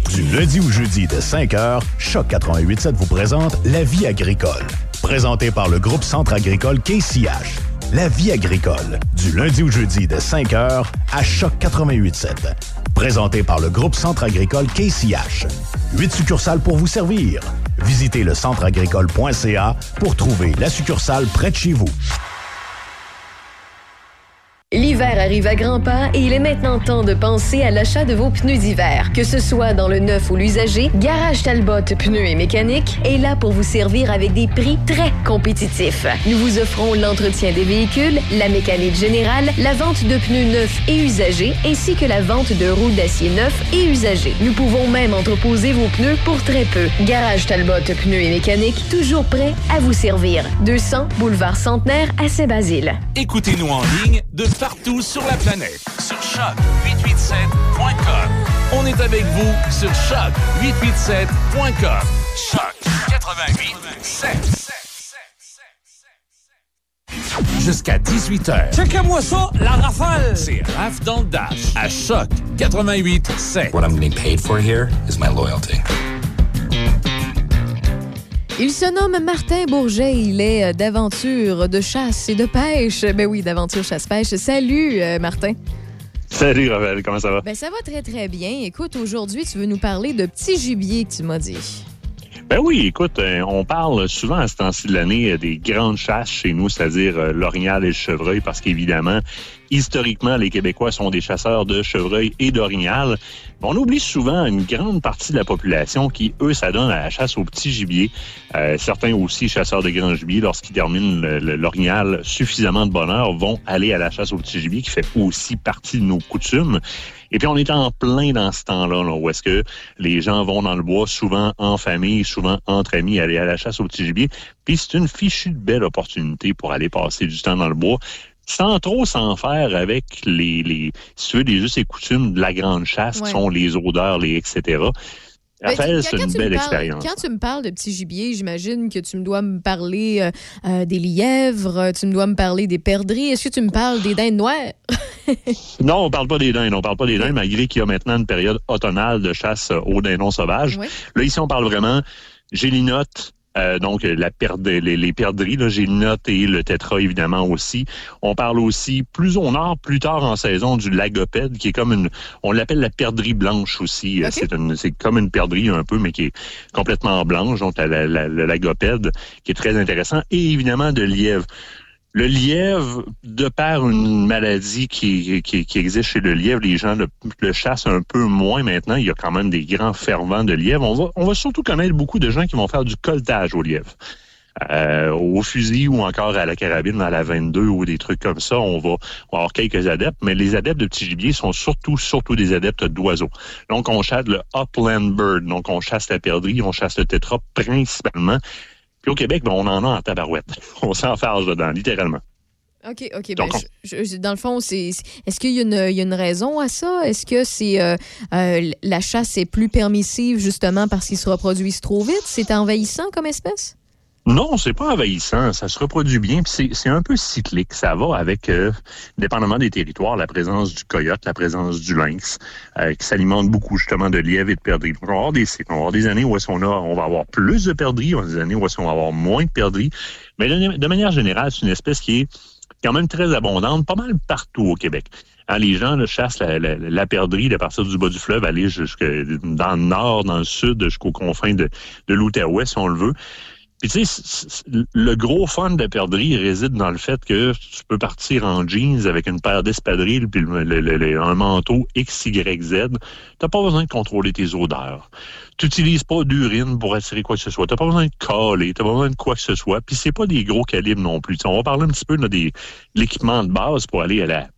Du lundi au jeudi de 5h, Choc 88.7 vous présente La vie agricole. Présenté par le groupe Centre agricole KCH. La vie agricole. Du lundi au jeudi de 5h à Choc 88.7. Présenté par le groupe Centre agricole KCH. Huit succursales pour vous servir. Visitez le centreagricole.ca pour trouver la succursale près de chez vous. L'hiver arrive à grands pas et il est maintenant temps de penser à l'achat de vos pneus d'hiver. Que ce soit dans le neuf ou l'usager, Garage Talbot Pneus et Mécanique est là pour vous servir avec des prix très compétitifs. Nous vous offrons l'entretien des véhicules, la mécanique générale, la vente de pneus neufs et usagés, ainsi que la vente de roues d'acier neufs et usagés. Nous pouvons même entreposer vos pneus pour très peu. Garage Talbot Pneus et Mécanique, toujours prêt à vous servir. 200 Boulevard Centenaire à Saint-Basile. Écoutez-nous en ligne de partout sur la planète. Sur choc887.com. On est avec vous sur choc887.com. Choc 88.7. Jusqu'à 18h. Checkez-moi ça, la rafale! C'est Raph dans le Dash à Choc 88.7. What I'm getting paid for here is my loyalty. Il se nomme Martin Bourget. Il est euh, d'aventure, de chasse et de pêche. Ben oui, d'aventure, chasse-pêche. Salut, euh, Martin. Salut, Ravel, comment ça va? Ben ça va très, très bien. Écoute, aujourd'hui, tu veux nous parler de petit gibier que tu m'as dit. Ben oui, écoute, euh, on parle souvent à ce temps-ci de l'année des grandes chasses chez nous, c'est-à-dire l'orignal et le chevreuil, parce qu'évidemment, historiquement, les Québécois sont des chasseurs de chevreuil et d'orignal. On oublie souvent une grande partie de la population qui, eux, s'adonne à la chasse au petit gibier. Euh, certains aussi, chasseurs de grand gibier, lorsqu'ils terminent l'orignal suffisamment de bonheur, vont aller à la chasse au petit gibier, qui fait aussi partie de nos coutumes. Et puis, on est en plein dans ce temps-là, là, où est-ce que les gens vont dans le bois, souvent en famille, souvent entre amis, aller à la chasse au petit gibier. Puis, c'est une fichue de belle opportunité pour aller passer du temps dans le bois sans trop s'en faire avec les, les, si tu veux, les us et coutumes de la grande chasse, Ouais. qui sont les odeurs, les etc. Ben, Raphaël, c'est une belle parles- expérience. Quand tu me parles de petit gibier, j'imagine que tu me dois me parler euh, euh, des lièvres, euh, tu me dois me parler des perdrix. Est-ce que tu me parles des dindes noires? <laughs> Non, on parle pas des dindes, on parle pas des dindes, malgré qu'il y a maintenant une période automnale de chasse aux dindons sauvages. Là, ici, on parle vraiment gélinote, euh, donc la perde, les, les là, gélinote et le tétra, évidemment, aussi. On parle aussi plus au nord, plus tard en saison, du lagopède, qui est comme une, on l'appelle la perdrix blanche aussi. Euh, C'est une, c'est comme une perdrix un peu, mais qui est complètement blanche, donc la, la, la- le lagopède, qui est très intéressant, et évidemment de lièvre. Le lièvre, de par une maladie qui, qui, qui existe chez le lièvre, les gens le, le chassent un peu moins maintenant. Il y a quand même des grands fervents de lièvre. On va, on va surtout connaître beaucoup de gens qui vont faire du coltage au lièvre. Euh, au fusil ou encore à la carabine, à la 22 ou des trucs comme ça, on va, on va avoir quelques adeptes, mais les adeptes de petit gibier sont surtout, surtout des adeptes d'oiseaux. Donc, on chasse le upland bird, donc on chasse la perdrix, on chasse le tétra principalement. Puis au Québec, ben, on en a en tabarouette. <laughs> On s'enfarge dedans, littéralement. OK, OK. Ben, je- je- dans le fond, c'est est-ce qu'il y, a une- il y a une raison à ça? Est-ce que c'est euh, euh, la chasse est plus permissive justement parce qu'ils se reproduisent trop vite? C'est envahissant comme espèce? Non, c'est pas envahissant. Ça se reproduit bien. C'est un peu cyclique. Ça va avec, euh, dépendamment des territoires, la présence du coyote, la présence du lynx, euh, qui s'alimente beaucoup justement de lièvres et de perdrix. On va avoir des. On va avoir des années où est-ce qu'on a, on va avoir plus de perdrix, on va des années où est-ce qu'on va avoir moins de perdrix. Mais de, manière générale, c'est une espèce qui est quand même très abondante, pas mal partout au Québec. Hein, les gens chassent la, la, la perdrix de partir du bas du fleuve, aller jusque dans le nord, dans le sud, jusqu'aux confins de, de l'Outaouais, si on le veut. Puis tu sais, le gros fun de la perdrix réside dans le fait que tu peux partir en jeans avec une paire d'espadrilles puis le- le- le- un manteau XYZ. T'as pas besoin de contrôler tes odeurs. Tu n'utilises pas d'urine pour attirer quoi que ce soit. T'as pas besoin de caler, t'as pas besoin de quoi que ce soit. Puis c'est pas des gros calibres non plus. On va parler un petit peu là, des l'équipement de base pour aller à la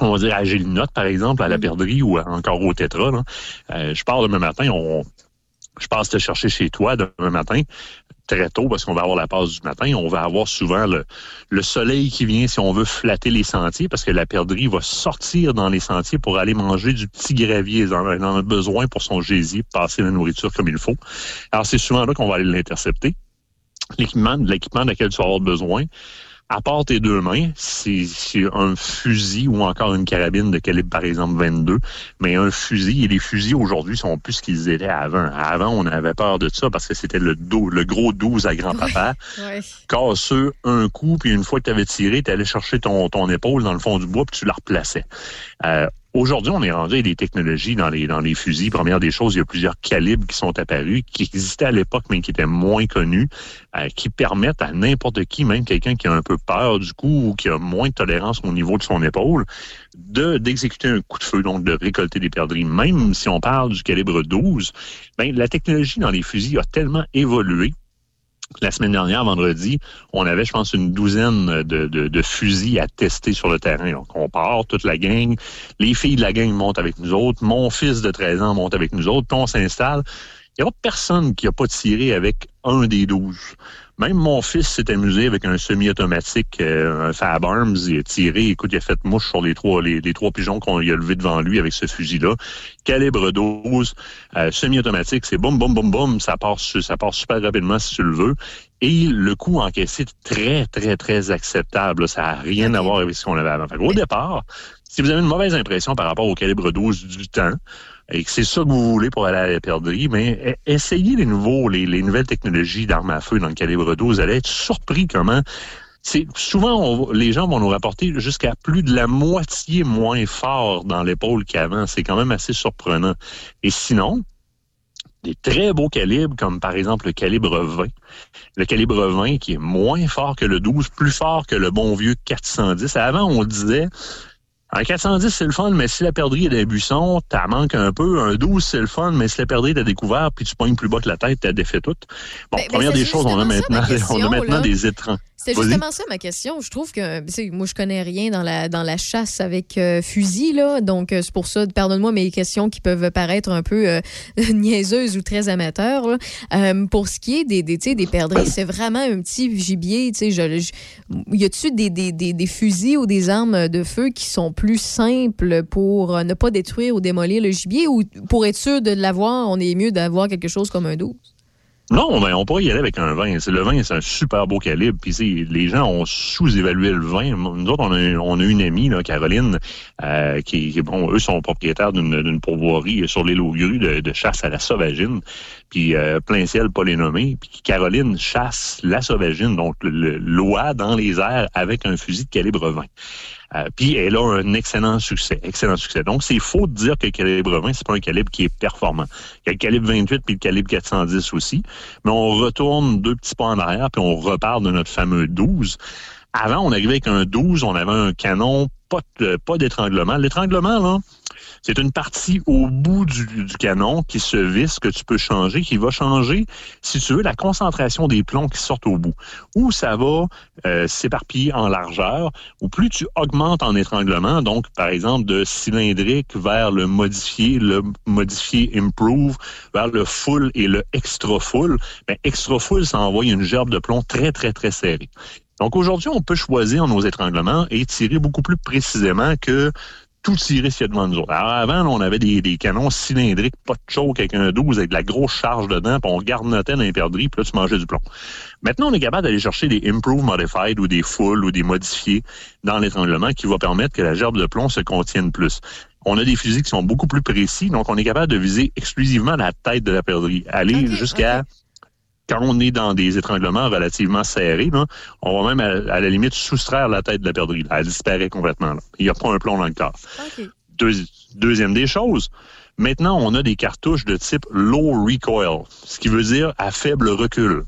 on va dire à Gélinote, par exemple, à la perdrix ou encore au tétra. là. Euh, je pars demain matin, on, je passe te chercher chez toi demain matin, très tôt, parce qu'on va avoir la passe du matin. On va avoir souvent le, le soleil qui vient, si on veut, flatter les sentiers, parce que la perdrix va sortir dans les sentiers pour aller manger du petit gravier. Elle en a besoin pour son gésier, passer la nourriture comme il faut. Alors, c'est souvent là qu'on va aller l'intercepter. L'équipement, l'équipement de laquelle tu vas avoir besoin, à part tes deux mains, c'est c'est un fusil ou encore une carabine de calibre, par exemple, 22. Mais un fusil, et les fusils aujourd'hui sont plus ce qu'ils étaient avant. Avant, on avait peur de ça parce que c'était le, dos, le gros 12 à grand-papa. Ouais. Casseux, un coup, puis une fois que tu avais tiré, tu allais chercher ton, ton épaule dans le fond du bois, puis tu la replaçais. Euh, Aujourd'hui, on est rendu à des technologies dans les, dans les fusils. Première des choses, il y a plusieurs calibres qui sont apparus, qui existaient à l'époque, mais qui étaient moins connus, euh, qui permettent à n'importe qui, même quelqu'un qui a un peu peur du coup ou qui a moins de tolérance au niveau de son épaule, de d'exécuter un coup de feu, donc de récolter des perdrix. Même si on parle du calibre 12, ben, la technologie dans les fusils a tellement évolué la semaine dernière, vendredi, on avait, je pense, une douzaine de, de, fusils à tester sur le terrain. Donc, on part, toute la gang. Les filles de la gang montent avec nous autres. Mon fils de 13 ans monte avec nous autres. Puis on s'installe. Il n'y a personne qui n'a pas tiré avec un des douze. Même mon fils s'est amusé avec un semi-automatique, euh, un Fab Arms. Il a tiré, écoute, il a fait mouche sur les trois, les, les trois pigeons qu'on a levé devant lui avec ce fusil-là. Calibre 12, euh, semi-automatique, c'est boum, boum, boum, boum. Ça part, ça part super rapidement si tu le veux. Et le coût encaissé est très, très, très acceptable. Ça n'a rien à voir avec ce qu'on avait avant. Fait au départ, si vous avez une mauvaise impression par rapport au calibre 12 du temps, et que c'est ça que vous voulez pour aller à la perdrix, mais essayez les nouveaux, les, les nouvelles technologies d'armes à feu dans le calibre 12. Vous allez être surpris comment c'est souvent on, les gens vont nous rapporter jusqu'à plus de la moitié moins fort dans l'épaule qu'avant. C'est quand même assez surprenant. Et sinon, des très beaux calibres, comme par exemple le calibre 20. Le calibre 20 qui est moins fort que le 12, plus fort que le bon vieux 410. Avant, on disait, un 410, c'est le fun, mais si la perdrix est des buissons, t'as manque un peu. Un 12, c'est le fun, mais si la perdrix t'as découvert, puis tu pognes plus bas que la tête, t'as défait tout. Bon, Ben, première ben, des c'est choses, on a maintenant, on a ma maintenant des étranges. C'est justement ça ma question. Je trouve que moi je connais rien dans la dans la chasse avec euh, fusil là, donc euh, c'est pour ça. Pardonne-moi mes questions qui peuvent paraître un peu euh, <laughs> niaiseuses ou très amateurs. là. Euh, pour ce qui est des des, perdrix, c'est vraiment un petit gibier. Tu sais, y a-tu des, des, des, des fusils ou des armes de feu qui sont plus simples pour ne pas détruire ou démolir le gibier? Ou pour être sûr de l'avoir, on est mieux d'avoir quelque chose comme un 12? Non, ben, on pourrait y aller avec un 20. C'est- Le 20, c'est un super beau calibre. Puis les gens ont sous-évalué le 20. Nous autres, on a, une amie, là, Caroline, euh, qui, bon, eux sont propriétaires d'une pourvoirie sur l'île aux grues de chasse à la sauvagine. Puis euh, plein ciel, pas les nommer. Puis Caroline chasse la sauvagine, donc l'oie dans les airs avec un fusil de calibre 20. Euh, puis elle a un excellent succès, excellent succès. Donc c'est faux de dire que le calibre 20 c'est pas un calibre qui est performant. Il y a le calibre 28 puis le calibre 410 aussi, mais on retourne deux petits pas en arrière puis on repart de notre fameux 12. Avant, on arrivait avec un 12, on avait un canon, pas pas d'étranglement. L'étranglement là, c'est une partie au bout du, du canon qui se visse, que tu peux changer, qui va changer, si tu veux, la concentration des plombs qui sortent au bout. Ou ça va euh, s'éparpiller en largeur, ou plus tu augmentes en étranglement, donc par exemple de cylindrique vers le modifié, le modifié improve, vers le full et le extra full, ben, extra full, ça envoie une gerbe de plomb très, très, très serrée. Donc aujourd'hui, on peut choisir nos étranglements et tirer beaucoup plus précisément que tout tirer s'il y a devant nous autres. Alors avant, on avait des, des canons cylindriques, pas de choke avec un 12 avec de la grosse charge dedans, puis on garnotait dans les perdrix, puis là, tu mangeais du plomb. Maintenant, on est capable d'aller chercher des improve modified ou des full ou des modifiés dans l'étranglement qui va permettre que la gerbe de plomb se contienne plus. On a des fusils qui sont beaucoup plus précis, donc on est capable de viser exclusivement la tête de la perdrix, aller jusqu'à quand on est dans des étranglements relativement serrés, là, on va même à, à la limite soustraire la tête de la perdrix. là. Elle disparaît complètement. là. Il n'y a pas un plomb dans le corps. Deux- deuxième des choses, maintenant on a des cartouches de type low recoil, ce qui veut dire à faible recul.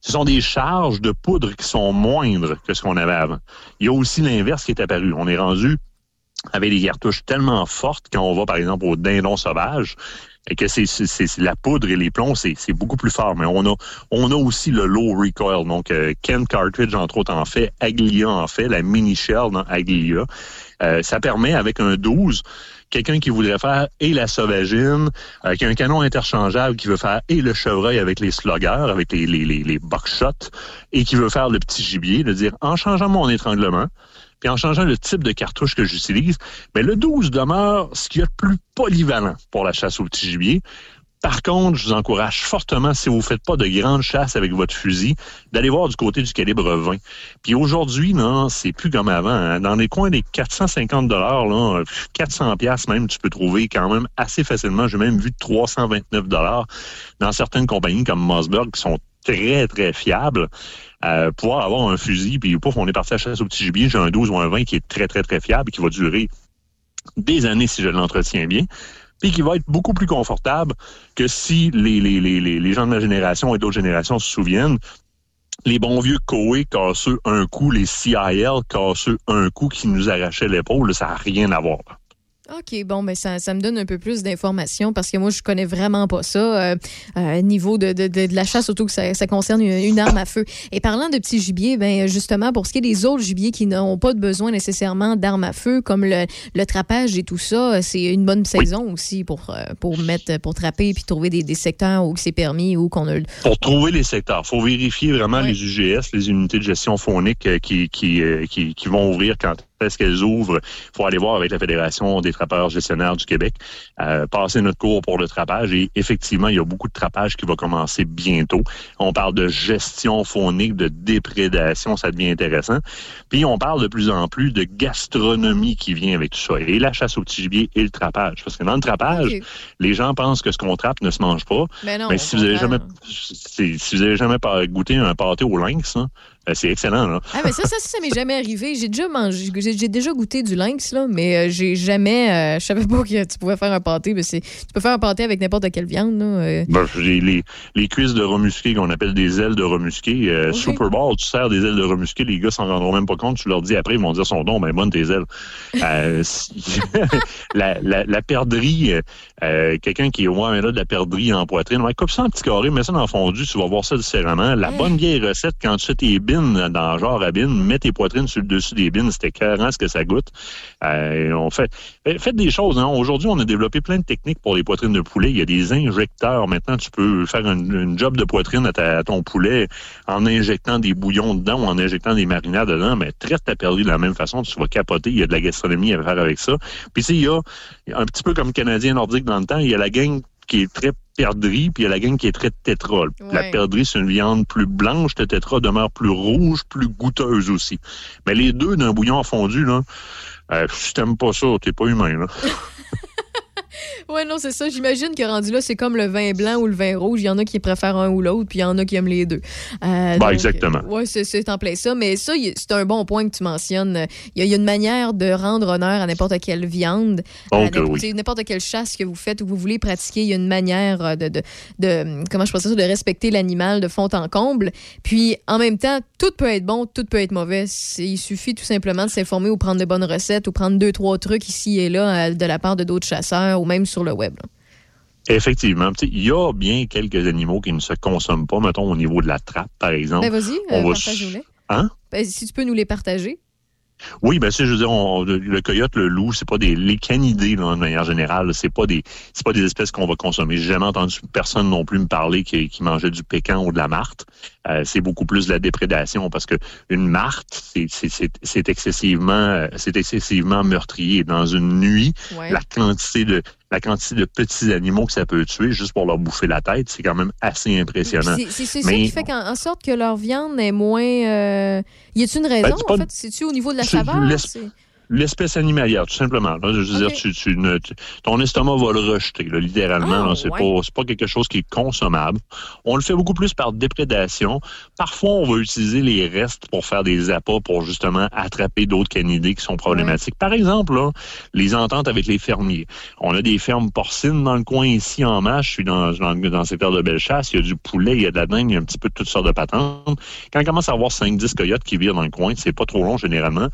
Ce sont des charges de poudre qui sont moindres que ce qu'on avait avant. Il y a aussi l'inverse qui est apparu. On est rendu avec des cartouches tellement fortes quand on va, par exemple, au dindon sauvage, et que c'est la poudre et les plombs, c'est beaucoup plus fort. Mais on a, on a aussi le low recoil. Donc, euh, Ken Cartridge, entre autres, en fait. Aglia en fait. La mini shell dans Aglia. Euh, ça permet, avec un 12, quelqu'un qui voudrait faire et la sauvagine, euh, qui a un canon interchangeable, qui veut faire et le chevreuil avec les sluggers, avec les, les, les, les buckshots, et qui veut faire le petit gibier, de dire, en changeant mon étranglement, puis en changeant le type de cartouche que j'utilise, mais le 12 demeure ce qu'il y a de plus polyvalent pour la chasse au petit gibier. Par contre, je vous encourage fortement, si vous ne faites pas de grande chasse avec votre fusil, d'aller voir du côté du calibre 20. Puis aujourd'hui, non, c'est plus comme avant. hein. Dans les coins des 450 dollars, là, 400 pièces même, tu peux trouver quand même assez facilement. J'ai même vu 329 dollars dans certaines compagnies comme Mossberg qui sont très, très fiables. Euh, pouvoir avoir un fusil, puis pouf, on est parti à chasse au petit gibier, j'ai un 12 ou un 20 qui est très, très, très fiable et qui va durer des années si je l'entretiens bien, puis qui va être beaucoup plus confortable que si les, les, les, les les gens de ma génération et d'autres générations se souviennent, les bons vieux Koei casseux un coup, les CIL casseux un coup qui nous arrachaient l'épaule, ça n'a rien à voir. OK, bon, ben ça, ça me donne un peu plus d'informations parce que moi, je connais vraiment pas ça. Euh, euh, niveau de, de, de, de la chasse, surtout que ça, ça concerne une, une arme à feu. Et parlant de petits gibiers, ben justement, pour ce qui est des autres gibiers qui n'ont pas de besoin nécessairement d'armes à feu, comme le, le trapage et tout ça, c'est une bonne saison aussi pour, euh, pour mettre, pour trapper puis trouver des, des secteurs où c'est permis ou qu'on a le- Pour trouver les secteurs, faut vérifier vraiment les UGS, les unités de gestion faunique euh, qui, qui, euh, qui, qui vont ouvrir quand est-ce qu'elles ouvrent. Il faut aller voir avec la Fédération des trappeurs gestionnaires du Québec, euh, passer notre cours pour le trappage. Et effectivement, il y a beaucoup de trappage qui va commencer bientôt. On parle de gestion faunique, de déprédation, ça devient intéressant. Puis on parle de plus en plus de gastronomie qui vient avec tout ça. Et la chasse au petit gibier et le trappage. Parce que dans le trappage, les gens pensent que ce qu'on trappe ne se mange pas. Ben non, Mais si vous avez jamais si, si vous avez jamais goûté un pâté au lynx, ben, c'est excellent. Là. Ah, mais ça, ça, ça, m'est jamais arrivé. J'ai déjà mangé, j'ai déjà goûté du lynx, là, mais euh, j'ai jamais. euh, je savais pas que tu pouvais faire un pâté. Mais c'est, tu peux faire un pâté avec n'importe quelle viande, là. euh. Ben, j'ai les, les cuisses de remusqué qu'on appelle des ailes de remusqué. Euh, Super Bowl, tu sers des ailes de remusqué, les gars s'en rendront même pas compte. Tu leur dis après, ils vont dire son don, ben bonne tes ailes. Euh, <laughs> la, la, la perdrix, quelqu'un qui est ouais, mais là, de la perdrix en poitrine, ouais, coupe ça en petits carrés, mets ça dans le fondu, tu vas voir ça différemment. La bonne vieille recette, quand tu fais tes bines dans le genre à bines, mets tes poitrines sur le dessus des bines, c'était écœurant ce que ça goûte. Euh, fait- faites des choses. Hein. Aujourd'hui, on a développé plein de techniques pour les poitrines de poulet. Il y a des injecteurs. Maintenant, tu peux faire une, job de poitrine à, ton poulet en injectant des bouillons dedans ou en injectant des marinades dedans. Mais traite ta perdrix de la même façon. Tu vas capoter. Il y a de la gastronomie à faire avec ça. Puis, il y a un petit peu comme Canadien nordique dans le temps, il y a la gang qui est très perdrix, puis il y a la gang qui est très tétra. La perdrix, c'est une viande plus blanche. Le tétra demeure plus rouge, plus goûteuse aussi. Mais les deux d'un bouillon fondu, là, euh, si t'aimes pas ça, t'es pas humain, là. <laughs> <laughs> Ouais, non, c'est ça. J'imagine que rendu là, c'est comme le vin blanc ou le vin rouge. Il y en a qui préfèrent un ou l'autre, puis il y en a qui aiment les deux. Euh, Ben, exactement. Oui, c'est, en plein ça. Mais ça, c'est un bon point que tu mentionnes. Il y, a- il y a une manière de rendre honneur à n'importe quelle viande, à Oh que n'importe, oui. quelle chasse que vous faites ou que vous voulez pratiquer. Il y a une manière euh, de, de, de- comment je pense ça, de respecter l'animal de fond en comble. Puis, en même temps, tout peut être bon, tout peut être mauvais. Il suffit tout simplement de s'informer ou prendre de bonnes recettes ou prendre deux, trois trucs ici et là euh, de la part de d'autres chasseurs ou même sur le web. là. Effectivement. Il y a bien quelques animaux qui ne se consomment pas, mettons, au niveau de la trappe, par exemple. Ben, vas-y, euh, va. Hein? Ben, si tu peux nous les partager. Oui, ben c'est, je veux dire, on- le coyote, le loup, c'est pas des les canidés là, de manière générale, c'est pas des c'est pas des espèces qu'on va consommer. J'ai jamais entendu personne non plus me parler qui, qui mangeait du pécan ou de la martre. Euh, c'est beaucoup plus de la déprédation parce que une martre, c'est excessivement euh, c'est excessivement meurtrier. Dans une nuit, Ouais. la quantité de la quantité de petits animaux que ça peut tuer juste pour leur bouffer la tête, c'est quand même assez impressionnant. C'est ça qui fait qu'en en sorte que leur viande est moins. euh, Y a-t-il une raison, Ben, en fait? C'est-tu au niveau de la saveur? L'espèce animalière, tout simplement. là. je veux dire, tu, tu ne- tu- ton estomac va le rejeter, là, littéralement. Là. c'est ouais. pas, pas quelque chose qui est consommable. On le fait beaucoup plus par déprédation. Parfois, on va utiliser les restes pour faire des appâts pour justement attraper d'autres canidés qui sont problématiques. Par exemple, là, les ententes avec les fermiers. On a des fermes porcines dans le coin ici en masse. Je suis dans, dans, dans le secteur de Bellechasse. Il y a du poulet, il y a de la dingue, il y a un petit peu de toutes sortes de patentes. Quand on commence à avoir 5-10 coyotes qui virent dans le coin, c'est pas trop long généralement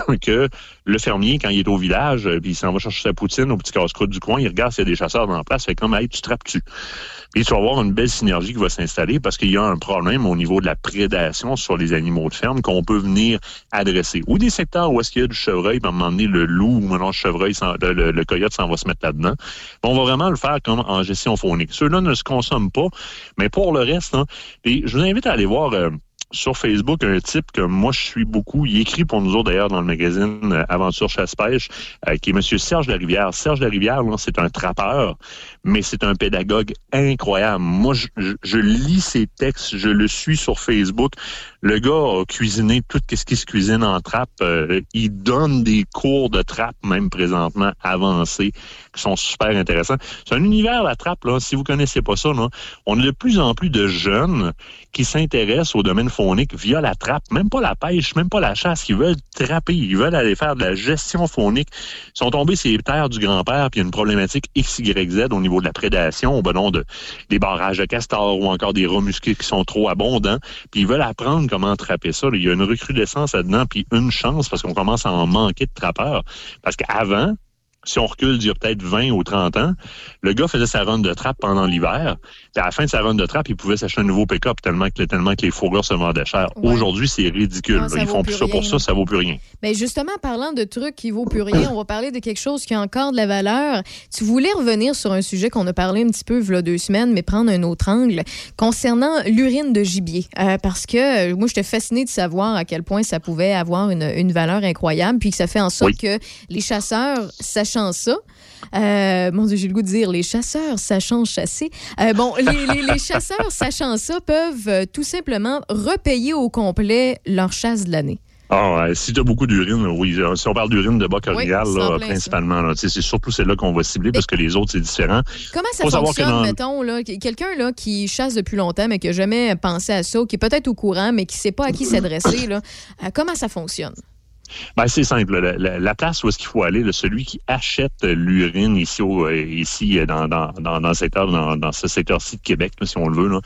<coughs> que le fermier, quand il est au village, euh, puis il s'en va chercher sa poutine au petit casse-croûte du coin, il regarde s'il y a des chasseurs dans la place, fait comme, hey, tu trappes-tu? Puis tu vas avoir une belle synergie qui va s'installer parce qu'il y a un problème au niveau de la prédation sur les animaux de ferme qu'on peut venir adresser. Ou des secteurs où est-ce qu'il y a du chevreuil, puis à un moment donné, le loup ou maintenant le chevreuil, le, coyote s'en va se mettre là-dedans. On va vraiment le faire comme en gestion faunique. Ceux-là ne se consomment pas, mais pour le reste, hein, je vous invite à aller voir... euh, sur Facebook un type que moi je suis beaucoup. Il écrit pour nous autres d'ailleurs dans le magazine euh, Aventure Chasse-Pêche, euh, qui est Monsieur Serge Larivière. Serge Larivière, c'est un trappeur, mais c'est un pédagogue incroyable. Moi, je lis ses textes, je le suis sur Facebook. Le gars a cuisiné tout ce qui se cuisine en trappe. Euh, il donne des cours de trappe, même présentement avancés. qui sont super intéressants. C'est un univers, la trappe, là. Si vous connaissez pas ça, là, on a de plus en plus de jeunes qui s'intéressent au domaine faunique via la trappe, même pas la pêche, même pas la chasse, qui veulent trapper, ils veulent aller faire de la gestion faunique. Ils sont tombés sur les terres du grand-père, puis il y a une problématique X, Y, Z au niveau de la prédation, au bon de des barrages de castors ou encore des rats musqués qui sont trop abondants, puis ils veulent apprendre comment trapper ça. Il y a une recrudescence là-dedans, puis une chance parce qu'on commence à en manquer de trappeurs. Parce qu'avant, si on recule d'il y a peut-être 20 ou 30 ans, le gars faisait sa run de trappe pendant l'hiver. Puis à la fin de sa run de trappe, il pouvait s'acheter un nouveau pick-up tellement que, tellement que les fourrures se vendaient cher. Ouais. Aujourd'hui, c'est ridicule. Non, Ils font plus ça pour ça, ça vaut plus rien. Mais justement, parlant de trucs qui vaut plus rien, on va parler de quelque chose qui a encore de la valeur. Tu voulais revenir sur un sujet qu'on a parlé un petit peu il y a deux semaines, mais prendre un autre angle concernant l'urine de gibier. Euh, parce que euh, moi, j'étais fascinée de savoir à quel point ça pouvait avoir une, une valeur incroyable, puis que ça fait en sorte que les chasseurs, sachant ça, euh, mon Dieu, j'ai le goût de dire les chasseurs sachant chasser. Euh, bon, les, les- les <laughs> chasseurs sachant ça peuvent euh, tout simplement repayer au complet leur chasse de l'année. Ah, si tu as beaucoup d'urine, oui. Si on parle d'urine de là, plein principalement, là, c'est surtout celle-là qu'on va cibler parce que les autres, c'est différent. Comment ça Faut savoir que fonctionne, dans- mettons, là, quelqu'un là, qui chasse depuis longtemps, mais qui n'a jamais pensé à ça, ou qui est peut-être au courant, mais qui ne sait pas à qui s'adresser, là, comment ça fonctionne? Ben, c'est simple. La, la- la place où est-ce qu'il faut aller, là, celui qui achète l'urine ici, au- euh, ici euh, dans, dans, dans, secteur, dans, dans ce secteur-ci de Québec, là, si on le veut, là,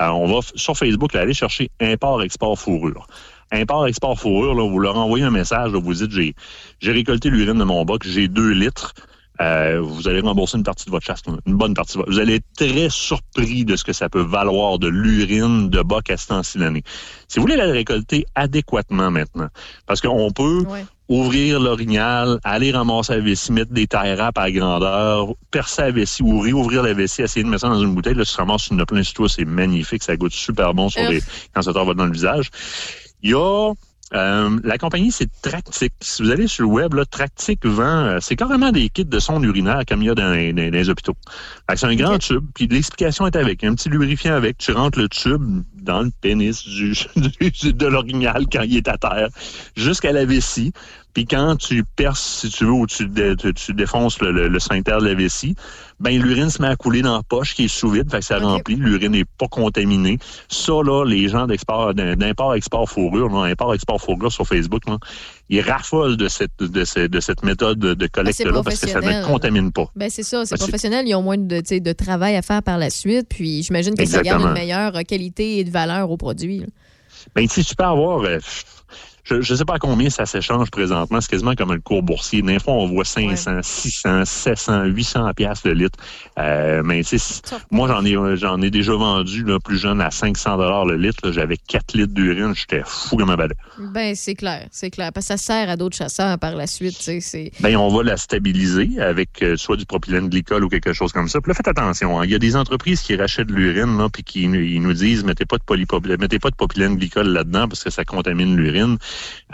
euh, on va sur Facebook aller chercher import-export fourrure. Import-export fourrure, là, vous leur envoyez un message, là, vous dites j'ai j'ai récolté l'urine de mon boc, j'ai deux litres. Euh, vous allez rembourser une partie de votre chasse, une bonne partie. de votre- Vous allez être très surpris de ce que ça peut valoir de l'urine de boc à ce temps-ci de l'année. Si vous voulez la récolter adéquatement maintenant, parce qu'on peut ouvrir l'orignal, aller ramasser la vessie, mettre des tailles à grandeur, percer la vessie ou réouvrir la vessie, essayer de mettre ça dans une bouteille. Là, tu ramasses une plein sur toi, c'est magnifique, ça goûte super bon sur les, quand ça te va dans le visage. Il y a euh, la compagnie, c'est Tractic. Si vous allez sur le web, là, Tractic vend, euh, c'est carrément des kits de sonde urinaire comme il y a dans, les- dans les hôpitaux. C'est un grand tube, puis l'explication est avec. Un petit lubrifiant avec. Tu rentres le tube dans le pénis du, <laughs> du- de l'orignal quand il est à terre, jusqu'à la vessie. Puis quand tu perces, si tu veux, ou tu, dé- tu, tu défonces le, le, le sphincter de la vessie, ben l'urine se met à couler dans la poche qui est sous vide, fait que ça remplit, l'urine n'est pas contaminée. Ça, là, les gens d'export, d'import-export fourrure, import-export fourrure sur Facebook, là, ils raffolent de cette, de, ce- de cette méthode de collecte-là parce que ça ne contamine pas. Ben c'est ça, c'est Ben, professionnel. Ils ont moins de, travail à faire par la suite. Puis j'imagine que ça garde une meilleure euh, qualité et de valeur au produit. là. Ben, tu sais, tu peux avoir. Je ne sais pas à combien ça s'échange présentement. C'est quasiment comme un cours boursier. Des fois, on voit 500, 600, 700, 800 piastres le litre. Euh, mais moi, j'en ai, j'en ai déjà vendu là, plus jeune à 500 dollars le litre. J'avais 4 litres d'urine. J'étais fou comme un balai. Ben c'est clair, c'est clair. Parce que ça sert à d'autres chasseurs par la suite. C'est... Ben, on va la stabiliser avec euh, soit du propylène glycol ou quelque chose comme ça. Puis là, faites attention. hein. Il y a des entreprises qui rachètent de l'urine là, puis qui ils nous disent mettez pas de polypropylène, mettez pas de propylène glycol là-dedans parce que ça contamine l'urine.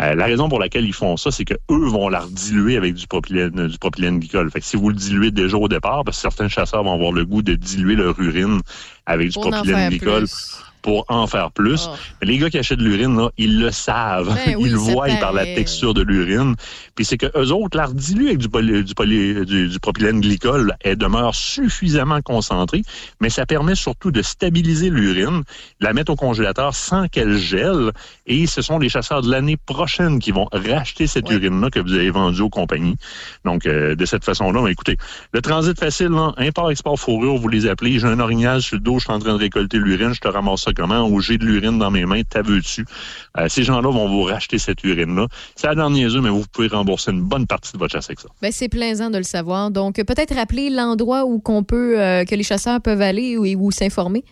Euh, la raison pour laquelle ils font ça, c'est que eux vont la rediluer avec du propylène, du propylène glycol. Fait que si vous le diluez déjà au départ, parce que certains chasseurs vont avoir le goût de diluer leur urine avec du propylène glycol plus. Pour en faire plus. Mais les gars qui achètent de l'urine, là, ils le savent. Ben <laughs> oui, ils le voient par la texture de l'urine. Puis c'est que eux autres, la rediluent avec du, poly- du, poly- du, du propylène glycol, elle demeure suffisamment concentrée, mais ça permet surtout de stabiliser l'urine, la mettre au congélateur sans qu'elle gèle. Et ce sont les chasseurs de l'année prochaine qui vont racheter cette urine-là que vous avez vendue aux compagnies. Donc, euh, de cette façon-là, ben, écoutez, le transit facile, là, import-export fourrure, vous les appelez, j'ai un orignal sur le dos, je suis en train de récolter l'urine, je te ramasse ça comment? Ou j'ai de l'urine dans mes mains, t'as dessus. Euh, ces gens-là vont vous racheter cette urine-là. C'est la dernière mais vous pouvez rembourser une bonne partie de votre chasse avec ça. Ben, c'est plaisant de le savoir. Donc, peut-être rappeler l'endroit où qu'on peut, euh, que les chasseurs peuvent aller ou s'informer.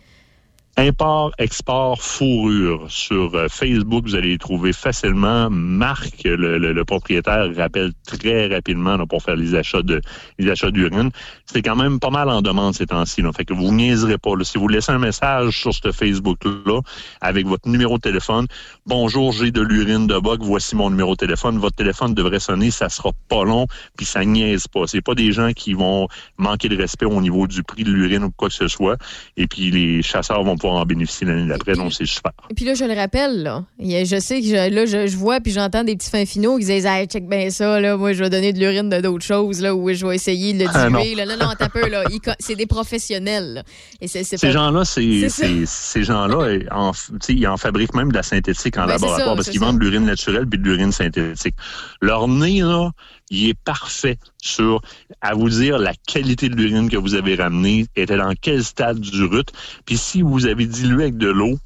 Import, export, fourrure. Sur euh, Facebook, vous allez les trouver facilement. Marc, le, le- le propriétaire, rappelle très rapidement là, pour faire les achats de les achats d'urine. C'est quand même pas mal en demande ces temps-ci. Fait que vous niaiserez pas. là. Si vous laissez un message sur ce Facebook-là avec votre numéro de téléphone, bonjour, j'ai de l'urine de boc, voici mon numéro de téléphone. Votre téléphone devrait sonner, ça sera pas long, puis ça niaise pas. C'est pas des gens qui vont manquer de respect au niveau du prix de l'urine ou quoi que ce soit. Et puis les chasseurs vont pouvoir en bénéficier l'année d'après, donc c'est super. Et puis là, je le rappelle, là, je sais que je, là, je, je vois puis j'entends des petits fins finaux qui disent Hey, check bien ça, là, moi, je vais donner de l'urine de d'autres choses, là, ou je vais essayer de le Ah, non. diluer. là. non, non, un peu, là. C'est des professionnels, là. Et Ces pas- gens-là, c'est, ces gens-là, en, ils en fabriquent même de la synthétique en Ben, laboratoire ça, parce qu'ils vendent de l'urine naturelle puis de l'urine synthétique. Leur nez, là, il est parfait sur, à vous dire, la qualité de l'urine que vous avez ramenée, était dans quel stade du rut. Puis si vous avez dilué avec de l'eau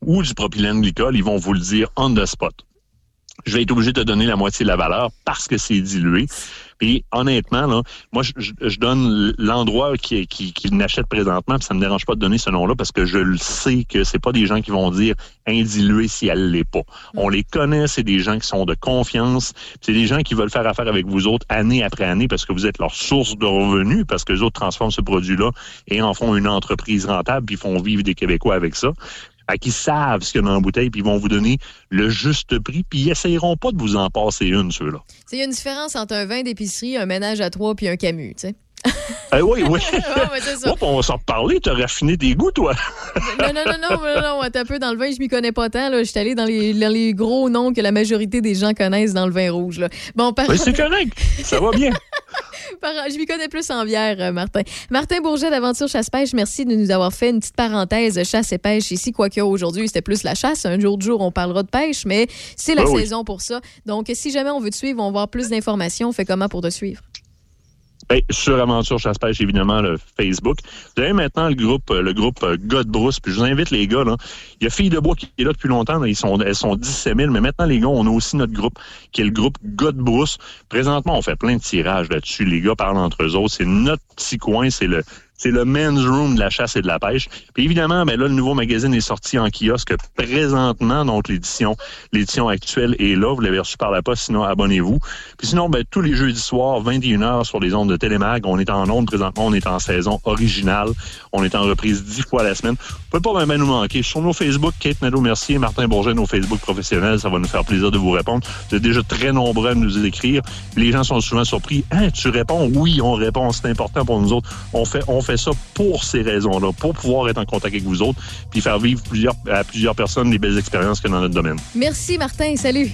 ou du propylène glycol, ils vont vous le dire on the spot. Je vais être obligé de te donner la moitié de la valeur parce que c'est dilué. Puis honnêtement, là, moi, je, je- je donne l'endroit qui, qui, qui n'achète présentement, puis ça me dérange pas de donner ce nom-là parce que je le sais que c'est pas des gens qui vont dire indilué si elle l'est pas. On les connaît, c'est des gens qui sont de confiance, c'est des gens qui veulent faire affaire avec vous autres année après année parce que vous êtes leur source de revenus, parce que les autres transforment ce produit-là et en font une entreprise rentable, puis font vivre des Québécois avec ça. Fait qu'ils savent ce qu'il y a dans la bouteille, puis ils vont vous donner le juste prix, puis ils essayeront pas de vous en passer une, ceux-là. Il y a une différence entre un vin d'épicerie, un ménage à trois puis un Camus, tu sais. <laughs> Eh oui, oui. <laughs> ouais. Hop, on va s'en reparler. T'as raffiné tes goûts, toi. <laughs> Non, non, non, non, non, un peu dans le vin, je m'y connais pas tant. là. Je suis allée dans les, dans les gros noms que la majorité des gens connaissent dans le vin rouge. Là. Bon, par... C'est correct. Ça va bien. <laughs> Je m'y connais plus en bière, euh, Martin. Martin Bourget d'Aventure Chasse-Pêche, merci de nous avoir fait une petite parenthèse chasse et pêche ici. Quoique aujourd'hui, c'était plus la chasse. Un jour de jour, on parlera de pêche, mais c'est la oui. saison pour ça. Donc, si jamais on veut te suivre, on va avoir plus d'informations. On fait comment pour te suivre? Ben, sur Aventure Chasse-Pêche, évidemment, le Facebook. Vous avez maintenant le groupe, euh, le groupe euh, Gars de Brousse. Puis je vous invite, les gars, là. Il y a Filles de Bois qui est là depuis longtemps. là. Ils sont, elles sont 17 000. Mais maintenant, les gars, on a aussi notre groupe, qui est le groupe Gars de Brousse. Présentement, on fait plein de tirages là-dessus. Les gars parlent entre eux autres. C'est notre petit coin. C'est le, c'est le men's room de la chasse et de la pêche. Puis évidemment, ben là, le nouveau magazine est sorti en kiosque présentement. Donc, l'édition, l'édition actuelle est là. Vous l'avez reçu par la poste. Sinon, abonnez-vous. Puis sinon, ben, tous les jeudis soirs, 21h sur les ondes de Télémag. On est en ondes présentement. On est en saison originale. On est en reprise dix fois la semaine. Vous pouvez pas même nous manquer. Sur nos Facebook, Kate Nadeau-Mercier, Martin Bourget, nos Facebook professionnels, ça va nous faire plaisir de vous répondre. Vous êtes déjà très nombreux à nous écrire. Les gens sont souvent surpris. Hein, tu réponds? Oui, on répond. C'est important pour nous autres. On fait, on fait ça pour ces raisons-là, pour pouvoir être en contact avec vous autres, puis faire vivre à plusieurs personnes les belles expériences que dans notre domaine. Merci, Martin. Salut.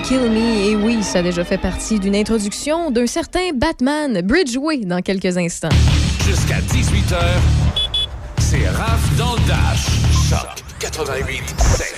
Kill Me. Et oui, ça a déjà fait partie d'une introduction d'un certain Batman, Bridgeway, dans quelques instants. Jusqu'à 18h, c'est Raph dans le Dash. Choc 88 7.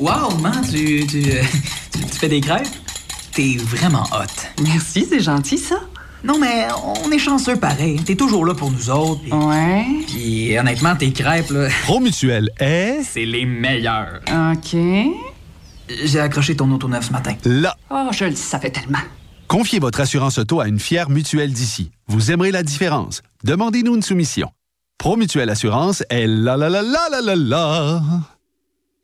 Wow, man, tu, tu, euh, <laughs> tu, tu fais des crêpes? T'es vraiment hot. Merci, c'est gentil, ça. Non, mais on est chanceux pareil. T'es toujours là pour nous autres. Ouais. Puis honnêtement, tes crêpes, là, <laughs> Promutuel est c'est les meilleurs. OK. J'ai accroché ton auto neuf ce matin. là. Oh, je le savais tellement. Confiez votre assurance auto à une fière mutuelle d'ici. Vous aimerez la différence. Demandez-nous une soumission. Promutuelle Assurance est la la la la la la la.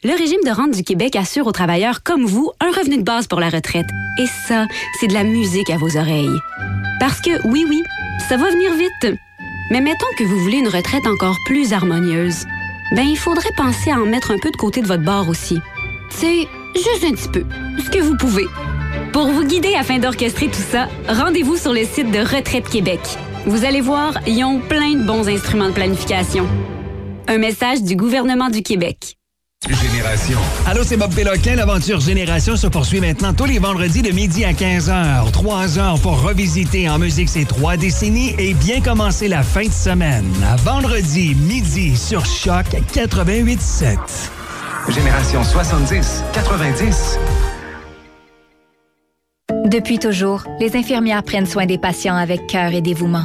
Le régime de rente du Québec assure aux travailleurs comme vous un revenu de base pour la retraite. Et ça, c'est de la musique à vos oreilles. Parce que, oui, oui, ça va venir vite. Mais mettons que vous voulez une retraite encore plus harmonieuse. Ben, il faudrait penser à en mettre un peu de côté de votre bord aussi. C'est juste un petit peu. Ce que vous pouvez. Pour vous guider afin d'orchestrer tout ça, rendez-vous sur le site de Retraite Québec. Vous allez voir, ils ont plein de bons instruments de planification. Un message du gouvernement du Québec. Génération. Allô, c'est Bob Péloquin. L'aventure Génération se poursuit maintenant tous les vendredis de midi à 15h. Trois heures pour revisiter en musique ces trois décennies et bien commencer la fin de semaine. À vendredi, midi, sur Choc 88.7. Génération 70, 90. Depuis toujours, les infirmières prennent soin des patients avec cœur et dévouement.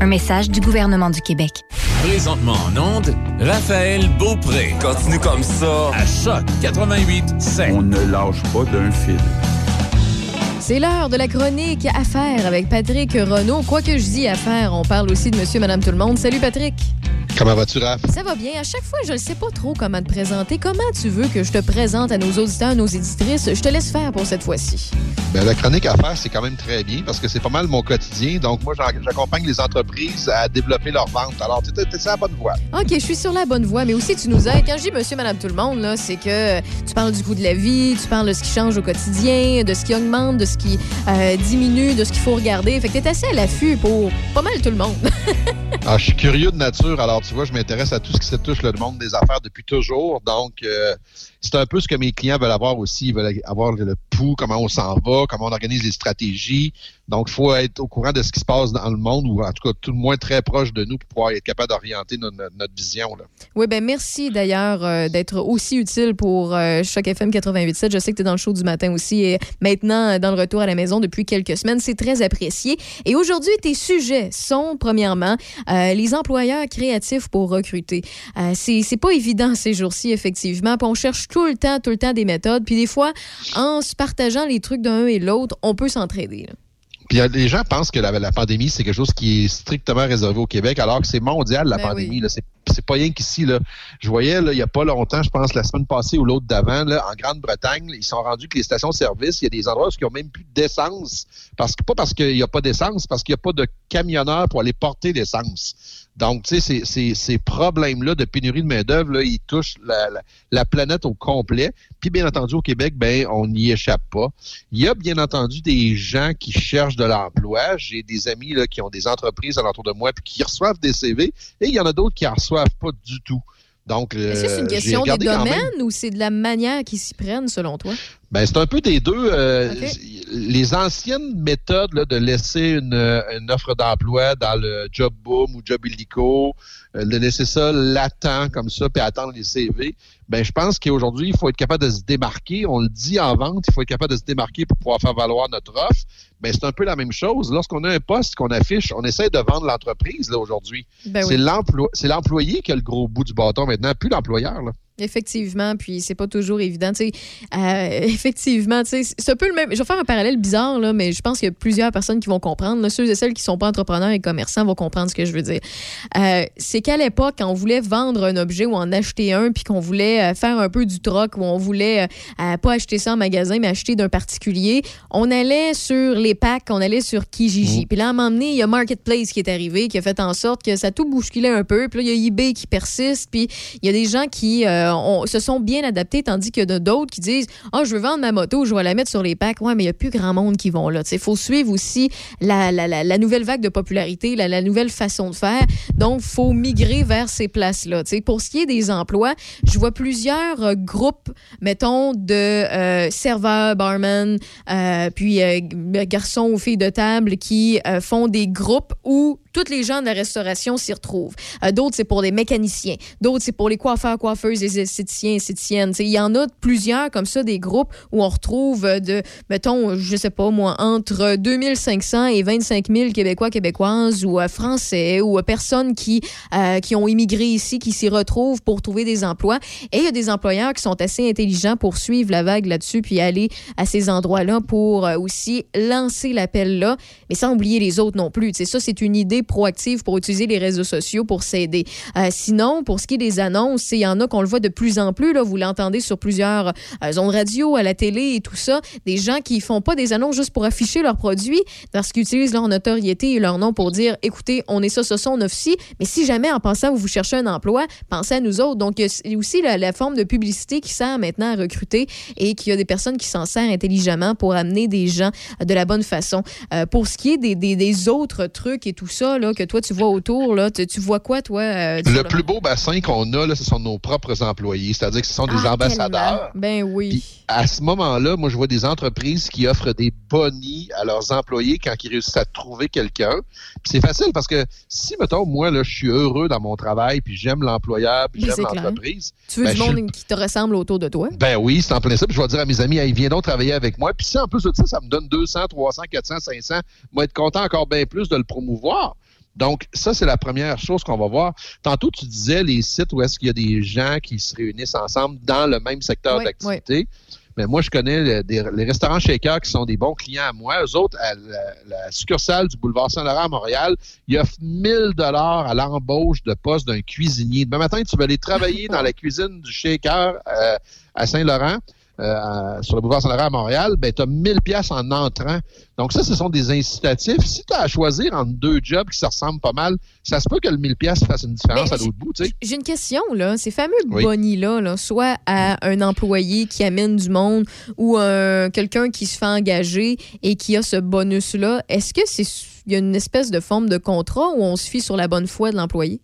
Un message du gouvernement du Québec. Présentement en onde, Raphaël Beaupré. Continue comme ça. À Choc 88 On ne lâche pas d'un fil. C'est l'heure de la chronique Affaires avec Patrick Renault. Quoi que je dis affaires, on parle aussi de monsieur, madame, tout le monde. Salut Patrick. Comment vas-tu, Raph? Ça va bien. À chaque fois, je ne sais pas trop comment te présenter. Comment tu veux que je te présente à nos auditeurs, nos éditrices? Je te laisse faire pour cette fois-ci. Ben, la chronique affaires, c'est quand même très bien parce que c'est pas mal mon quotidien. Donc, moi, j'accompagne les entreprises à développer leur vente. Alors, tu es sur la bonne voie. OK, je suis sur la bonne voie, mais aussi tu nous aides. Quand je dis monsieur, madame, tout le monde, c'est que tu parles du coût de la vie, tu parles de ce qui change au quotidien, de ce qui augmente, de ce qui euh, diminue, de ce qu'il faut regarder. Fait que t'es assez à l'affût pour pas mal tout le monde. <laughs> Ah, je suis curieux de nature. Alors, tu vois, je m'intéresse à tout ce qui se touche le monde des affaires depuis toujours. Donc, euh, c'est un peu ce que mes clients veulent avoir aussi. Ils veulent avoir le pouls, comment on s'en va, comment on organise les stratégies. Donc, il faut être au courant de ce qui se passe dans le monde ou en tout cas, tout le moins très proche de nous pour pouvoir être capable d'orienter notre, vision. Oui, ben merci d'ailleurs euh, d'être aussi utile pour euh, Choc FM 88.7. Je sais que tu es dans le show du matin aussi et maintenant euh, dans le retour à la maison depuis quelques semaines. C'est très apprécié. Et aujourd'hui, tes sujets sont, premièrement, euh, les employeurs créatifs pour recruter. C'est pas évident ces jours-ci, effectivement. Puis on cherche tout le temps, tout le temps des méthodes. Puis des fois, en se partageant les trucs d'un et l'autre, on peut s'entraider. Puis euh, les gens pensent que la, la pandémie, c'est quelque chose qui est strictement réservé au Québec, alors que c'est mondial, la Ben pandémie. C'est pas rien qu'ici. Je voyais, là, il y a pas longtemps, je pense la semaine passée ou l'autre d'avant, en Grande-Bretagne, ils sont rendus que les stations-service, il y a des endroits où ils n'ont même plus d'essence. Parce que, pas parce qu'il n'y a pas d'essence, parce qu'il n'y a pas de camionneurs pour aller porter l'essence. Donc, tu sais, ces- ces, ces problèmes-là de pénurie de main-d'œuvre, ils touchent la, la- la planète au complet. Puis, bien entendu, au Québec, ben, on n'y échappe pas. Il y a bien entendu des gens qui cherchent de l'emploi. J'ai des amis là, qui ont des entreprises alentour de moi puis qui reçoivent des CV et il y en a d'autres qui en reçoivent pas du tout. Donc, c'est euh, une j'ai question des même- domaines ou c'est de la manière qu'ils s'y prennent, selon toi? Ben, c'est un peu des deux. Euh. Les anciennes méthodes là, de laisser une, une offre d'emploi dans le job boom ou job illico, euh, de laisser ça latent comme ça, puis attendre les CV, ben je pense qu'aujourd'hui, il faut être capable de se démarquer. On le dit en vente, il faut être capable de se démarquer pour pouvoir faire valoir notre offre. Ben, c'est un peu la même chose. Lorsqu'on a un poste qu'on affiche, on essaie de vendre l'entreprise aujourd'hui. Ben c'est oui. c'est l'employé qui a le gros bout du bâton maintenant, plus l'employeur. Effectivement, puis c'est pas toujours évident. Tu sais, euh, <laughs> effectivement, tu sais, c'est un peu le même. Je vais faire un parallèle bizarre, là, mais je pense qu'il y a plusieurs personnes qui vont comprendre. là. Ceux et celles qui sont pas entrepreneurs et commerçants vont comprendre ce que je veux dire. Euh, c'est qu'à l'époque, quand on voulait vendre un objet ou en acheter un, puis qu'on voulait euh, faire un peu du troc, ou on voulait euh, pas acheter ça en magasin, mais acheter d'un particulier, on allait sur les packs, on allait sur Kijiji. Puis là, à un moment donné, il y a Marketplace qui est arrivé, qui a fait en sorte que ça tout bousculé un peu. Puis là, il y a eBay qui persiste, puis il y a des gens qui euh, ont- se sont bien adaptés, tandis que d'autres qui disent Ah, je veux vendre ma moto, je vais la mettre sur les packs. Ouais, mais il n'y a plus grand monde qui vont là. Il faut suivre aussi la, nouvelle vague de popularité, la, nouvelle façon de faire. Donc, faut migrer vers ces places-là. Pour ce qui est des emplois, je vois plusieurs euh, groupes, mettons, de euh, serveurs, barman, puis garçons ou filles de table qui font des groupes où Toutes les gens de la restauration s'y retrouvent. Euh, d'autres, c'est pour les mécaniciens. D'autres, c'est pour les coiffeurs, coiffeuses, les esthéticiens, esthéticiennes. Il y en a plusieurs comme ça, des groupes où on retrouve euh, de, mettons, je sais pas moi, entre 2500 et 25 000 Québécois, Québécoises ou euh, Français ou personnes qui, qui ont immigré ici, qui s'y retrouvent pour trouver des emplois. Et il y a des employeurs qui sont assez intelligents pour suivre la vague là-dessus puis aller à ces endroits-là pour aussi lancer l'appel là, mais sans oublier les autres non plus. Tu sais, ça, c'est une idée proactive pour utiliser les réseaux sociaux pour s'aider. Euh, sinon, pour ce qui est des annonces, il y en a qu'on le voit de plus en plus. Là, vous l'entendez sur plusieurs euh, zones radio, à la télé et tout ça. Des gens qui font pas des annonces juste pour afficher leurs produits parce qu'ils utilisent leur notoriété et leur nom pour dire écoutez, on est ça, ça, ça, on offre. Mais si jamais en pensant vous vous cherchez un emploi, pensez à nous autres. Donc, il y a- aussi la, forme de publicité qui sert maintenant à recruter et qu'il y a des personnes qui s'en servent intelligemment pour amener des gens de la bonne façon. Euh, pour ce qui est des autres trucs et tout ça là, que toi, tu vois autour, là, tu, tu vois quoi, toi? euh, Le plus beau bassin qu'on a, là, ce sont nos propres employés. C'est-à-dire que ce sont des Ah, ambassadeurs. tellement. Ben oui. À ce moment-là, moi, je vois des entreprises qui offrent des bonnies à leurs employés quand ils réussissent à trouver quelqu'un. Puis c'est facile parce que si, mettons, moi, là, je suis heureux dans mon travail, puis j'aime l'employeur, puis j'aime l'entreprise. Tu veux ben, du suis monde qui te ressemble autour de toi? ben oui, c'est en plein ça. Puis je vais dire à mes amis, hey, viens donc travailler avec moi. Puis si en plus de ça, ça me donne 200, 300, 400, 500, moi être content encore bien plus de le promouvoir. Donc, ça, c'est la première chose qu'on va voir. Tantôt, tu disais les sites où est-ce qu'il y a des gens qui se réunissent ensemble dans le même secteur Oui, d'activité. Mais moi, je connais le- des- les restaurants Shaker qui sont des bons clients à moi. Eux autres, à la, la succursale du boulevard Saint-Laurent à Montréal, ils offrent 1000 dollars à l'embauche de poste d'un cuisinier. Demain matin, tu vas aller travailler <laughs> dans la cuisine du Shaker euh, à Saint-Laurent. Euh, sur le boulevard Saint-Laurent à Montréal, ben, tu as 1000 pièces en entrant. Donc ça, ce sont des incitatifs. Si tu as à choisir entre deux jobs qui se ressemblent pas mal, ça se peut que le 1000 pièces fasse une différence Mais à l'autre bout, tu sais. J'ai une question, là. Ces fameux Oui. bonnies-là, là, soit à un employé qui amène du monde ou un- quelqu'un qui se fait engager et qui a ce bonus-là, est-ce que c'est il y a une espèce de forme de contrat où on se fie sur la bonne foi de l'employé?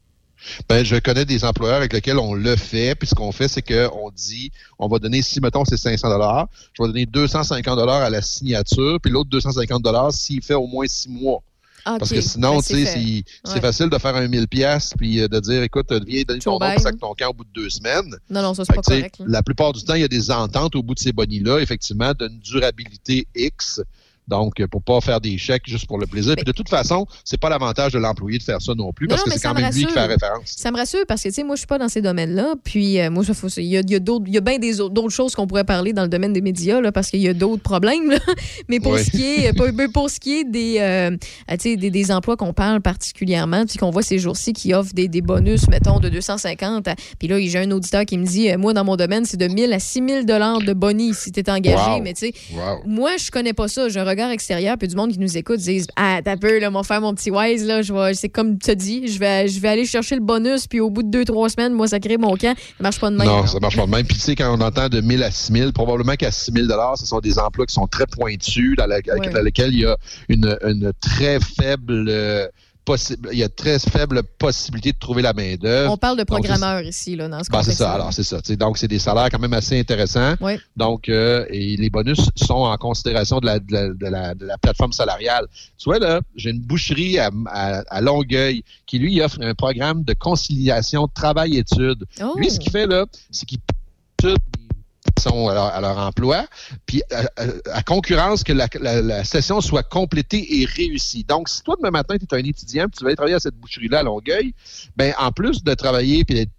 Ben, je connais des employeurs avec lesquels on le fait. Puis ce qu'on fait, c'est qu'on dit, on va donner, si mettons c'est 500 dollars, je vais donner 250 dollars à la signature, puis l'autre 250 dollars s'il fait au moins six mois. Ah, Parce que sinon, Ben, tu c'est sais, c'est Ouais. facile de faire un 1000 pièces puis euh, de dire, écoute, viens donner ton nom là. que ton camp au bout de deux semaines. Non, non, ça, c'est pas correct. La plupart du temps, il y a des ententes au bout de ces bonnies-là, effectivement, d'une durabilité X. Donc, pour pas faire des chèques juste pour le plaisir. Puis de toute façon, c'est pas l'avantage de l'employé de faire ça non plus, Non, parce que c'est quand me même lui qui fait rassure. référence. Ça me rassure parce que, tu sais, moi, je suis pas dans ces domaines-là. Puis, euh, moi, ça faut- il y a, il y a d'autres, il y a bien des autres, d'autres choses qu'on pourrait parler dans le domaine des médias, là, parce qu'il y a d'autres problèmes, là. <laughs> Mais pour Oui. ce qui est, pour, ce qui est des, euh, euh, des, des emplois qu'on parle particulièrement, puis qu'on voit ces jours-ci qui offrent des, des bonus, mettons, de 250. à- Puis là, j'ai un auditeur qui me dit, euh, moi, dans mon domaine, c'est de 1000 à 6000 dollars de bonus si tu es engagé. Wow. Mais, tu sais, Wow. moi, je connais pas ça. Un regard extérieur, puis du monde qui nous écoute disent Ah, t'as peu, là, mon frère, mon petit Wise, là, je vais, c'est comme tu as dit, je vais, je vais aller chercher le bonus, puis au bout de deux, trois semaines, moi, ça crée mon camp. Ça marche pas de même. Non, ça marche pas de même. Puis tu sais, quand on entend de 1000 à 6000, probablement qu'à 6000 dollars, ce sont des emplois qui sont très pointus, dans, la- Ouais. dans lesquels il y a une, une très faible euh, il y a très faible possibilité de trouver la main d'œuvre. On parle de Donc, programmeurs ici, là, dans ce Ben, c'est contexte. ça. Alors, c'est ça. Donc, c'est des salaires quand même assez intéressants. Oui. Donc, euh, et les bonus sont en considération de la, de la, de la- de la plateforme salariale. Tu vois, là, j'ai une boucherie à, à- à Longueuil qui, lui, offre un programme de conciliation travail-études. Oh. Lui, ce qu'il fait, là, c'est qu'il sont à leur, emploi, puis à, à- à concurrence que la, session soit complétée et réussie. Donc, si toi, demain matin, tu es un étudiant, puis tu vas travailler à cette boucherie-là à Longueuil, ben en plus de travailler puis d'être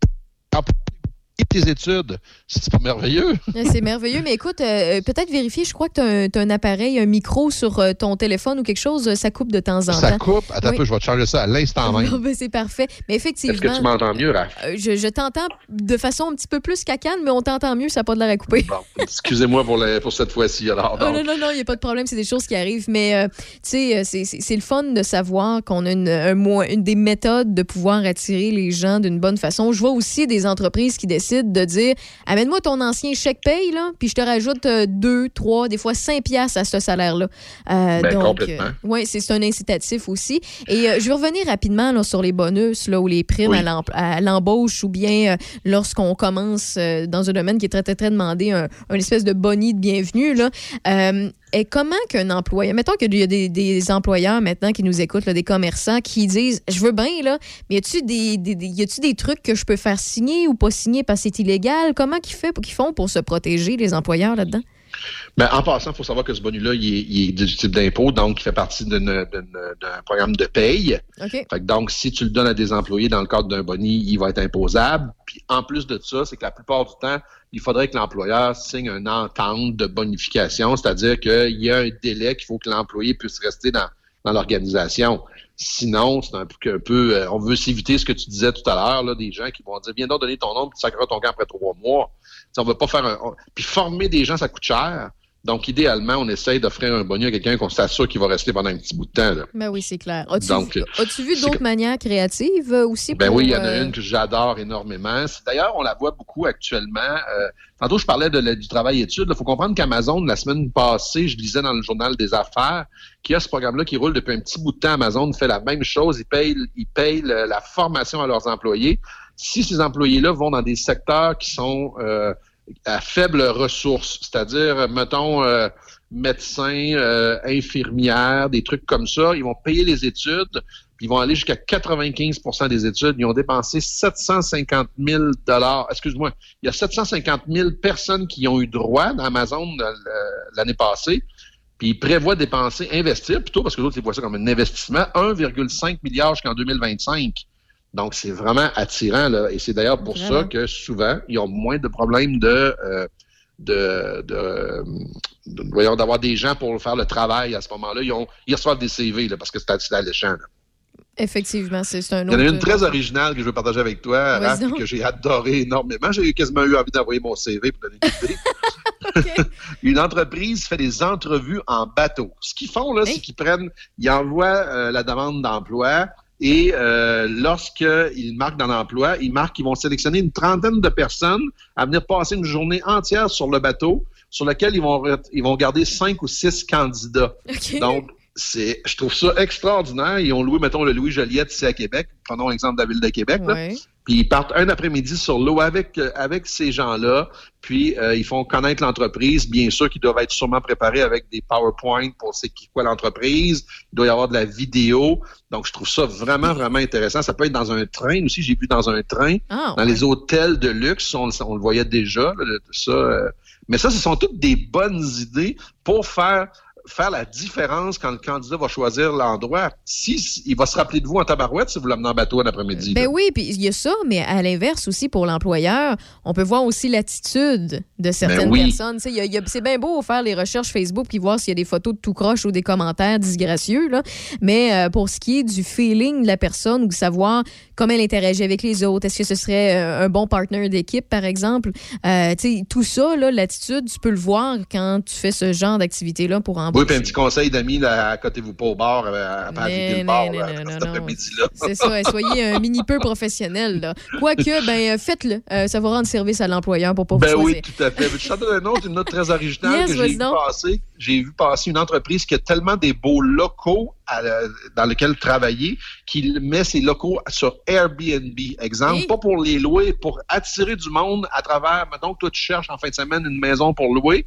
tes études, c'est pas merveilleux. <laughs> C'est merveilleux, mais écoute, euh, peut-être vérifier, je crois que tu as, un appareil, un micro sur euh, ton téléphone ou quelque chose, euh, ça coupe de temps en temps. Ça coupe. Attends Oui. un peu, je vais te changer ça à l'instant même. ben, c'est parfait. Mais effectivement. Est-ce que tu m'entends mieux, Raph? euh, je je t'entends de façon un petit peu plus cacane, mais on t'entend mieux, ça n'a pas de l'air à couper. Excusez-moi pour, cette fois-ci. Alors, Oh, non, non, non, il n'y a pas de problème, c'est des choses qui arrivent. Mais, euh, tu sais, euh, c'est- le fun de savoir qu'on a une, un moyen- une des méthodes de pouvoir attirer les gens d'une bonne façon. Je vois aussi des entreprises qui décident de dire amène-moi ton ancien chèque paye, là, puis je te rajoute euh, deux, trois, des fois cinq piastres à ce salaire-là. Euh, Ben, donc, complètement. oui, c'est un incitatif aussi. Et euh, je vais revenir rapidement là, sur les bonus là, ou les primes Oui. à l'em- à l'embauche ou bien euh, lorsqu'on commence euh, dans un domaine qui est très, très, très demandé, un, un espèce de boni de bienvenue. Là. Et comment qu'un employeur, mettons qu'il y a des, employeurs maintenant qui nous écoutent, des commerçants qui disent Je veux bien, là, mais y a-tu des, des, trucs que je peux faire signer ou pas signer parce que c'est illégal? Comment qu'ils font pour se protéger, les employeurs là-dedans? Ben, en passant, il faut savoir que ce bonus-là, il est, il est déductible d'impôt, donc il fait partie d'un programme de paye. Fait que donc, si tu le donnes à des employés dans le cadre d'un boni, il va être imposable. Puis en plus de ça, c'est que la plupart du temps, il faudrait que l'employeur signe une entente de bonification, c'est-à-dire qu'il y a un délai qu'il faut que l'employé puisse rester dans, dans l'organisation. Sinon, c'est un peu, un peu euh, on veut s'éviter ce que tu disais tout à l'heure, là, des gens qui vont dire viens donc donner ton nom, puis tu sacreras ton camp après trois mois. Tu sais, on veut pas faire un. puis former des gens, ça coûte cher. Donc, idéalement, on essaye d'offrir un bonus à quelqu'un qu'on s'assure qu'il va rester pendant un petit bout de temps. Là. Ben oui, c'est clair. As-tu Donc, vu, as-tu vu c'est d'autres manières créatives euh, aussi? Ben pour, oui, il y en a euh, une que j'adore énormément. D'ailleurs, on la voit beaucoup actuellement. Euh, tantôt, je parlais de du travail-études. Il faut comprendre qu'Amazon, la semaine passée, je lisais dans le journal des affaires qu'il y a ce programme-là qui roule depuis un petit bout de temps. Amazon fait la même chose. Ils payent, ils payent le- la formation à leurs employés. Si ces employés-là vont dans des secteurs qui sont euh, à faible ressources, c'est-à-dire, mettons, euh, médecins, euh, infirmières, des trucs comme ça, ils vont payer les études, puis ils vont aller jusqu'à 95% des études. Ils ont dépensé 750 000 dollars. Excuse-moi, il y a 750 000 personnes qui ont eu droit d'Amazon euh, l'année passée. Puis ils prévoient dépenser, investir plutôt, parce que les autres, ils voient ça comme un investissement, 1,5 milliard jusqu'en 2025. Donc, c'est vraiment attirant. Là. Et c'est d'ailleurs pour ça que souvent, ils ont moins de problèmes de, euh, de, de, de- voyons, d'avoir des gens pour faire le travail à ce moment-là. Ils, ont, ils reçoivent des CV là, parce que c'est alléchant. là. Effectivement, c'est un Il y autre. en a une très originale que je veux partager avec toi, Raph, que j'ai adoré énormément. J'ai quasiment eu envie d'envoyer mon CV pour donner une idée. <laughs> <laughs> une entreprise fait des entrevues en bateau. Ce qu'ils font, là, c'est qu'ils prennent, ils envoient euh, la demande d'emploi et euh, lorsqu'ils marquent dans l'emploi, ils marquent qu'ils vont sélectionner une trentaine de personnes à venir passer une journée entière sur le bateau sur lequel ils vont, ils vont garder cinq ou six candidats. Donc, c'est, je trouve ça extraordinaire. Ils ont loué, mettons, le Louis Joliette ici à Québec. Prenons l'exemple de la ville de Québec. là. Puis ils partent un après-midi sur l'eau avec, euh, avec ces gens-là. Puis euh, ils font connaître l'entreprise. Bien sûr qu'ils doivent être sûrement préparés avec des PowerPoint pour c'est qui quoi l'entreprise. Il doit y avoir de la vidéo. Donc je trouve ça vraiment, vraiment intéressant. Ça peut être dans un train aussi. J'ai vu dans un train. Ah, dans les hôtels de luxe, on, le- on le voyait déjà. là, ça, euh. mais ça, ce sont toutes des bonnes idées pour faire faire la différence quand le candidat va choisir l'endroit. Si, il va se rappeler de vous en tabarouette si vous l'amenez en bateau un après-midi. Ben là. oui, puis il y a ça, mais à l'inverse aussi pour l'employeur, on peut voir aussi l'attitude de certaines Ben oui. personnes. Y a- y a- C'est bien beau faire les recherches Facebook puis voir s'il y a des photos de tout croche ou des commentaires disgracieux, là. mais euh, pour ce qui est du feeling de la personne ou de savoir comment elle interagit avec les autres, est-ce que ce serait euh, un bon partner d'équipe, par exemple, euh, tout ça, l'attitude, tu peux le voir quand tu fais ce genre d'activité-là pour embaucher. Oui, puis un petit conseil d'amis, là, à côté vous pas au bar, euh, Non, le bar. C'est ça, soyez un mini peu professionnel. là. Quoique, <laughs> ben, euh, faites-le. Euh, ça va rendre service à l'employeur pour pas vous Ben choisir. oui, tout à fait. Je te donne un autre, une note très originale Yes, que j'ai vu passer? J'ai vu passer une entreprise qui a tellement des beaux locaux à dans lesquels travailler qu'il met ses locaux sur Airbnb. Exemple, pas pour les louer, pour attirer du monde à travers, mettons que toi tu cherches en fin de semaine une maison pour louer.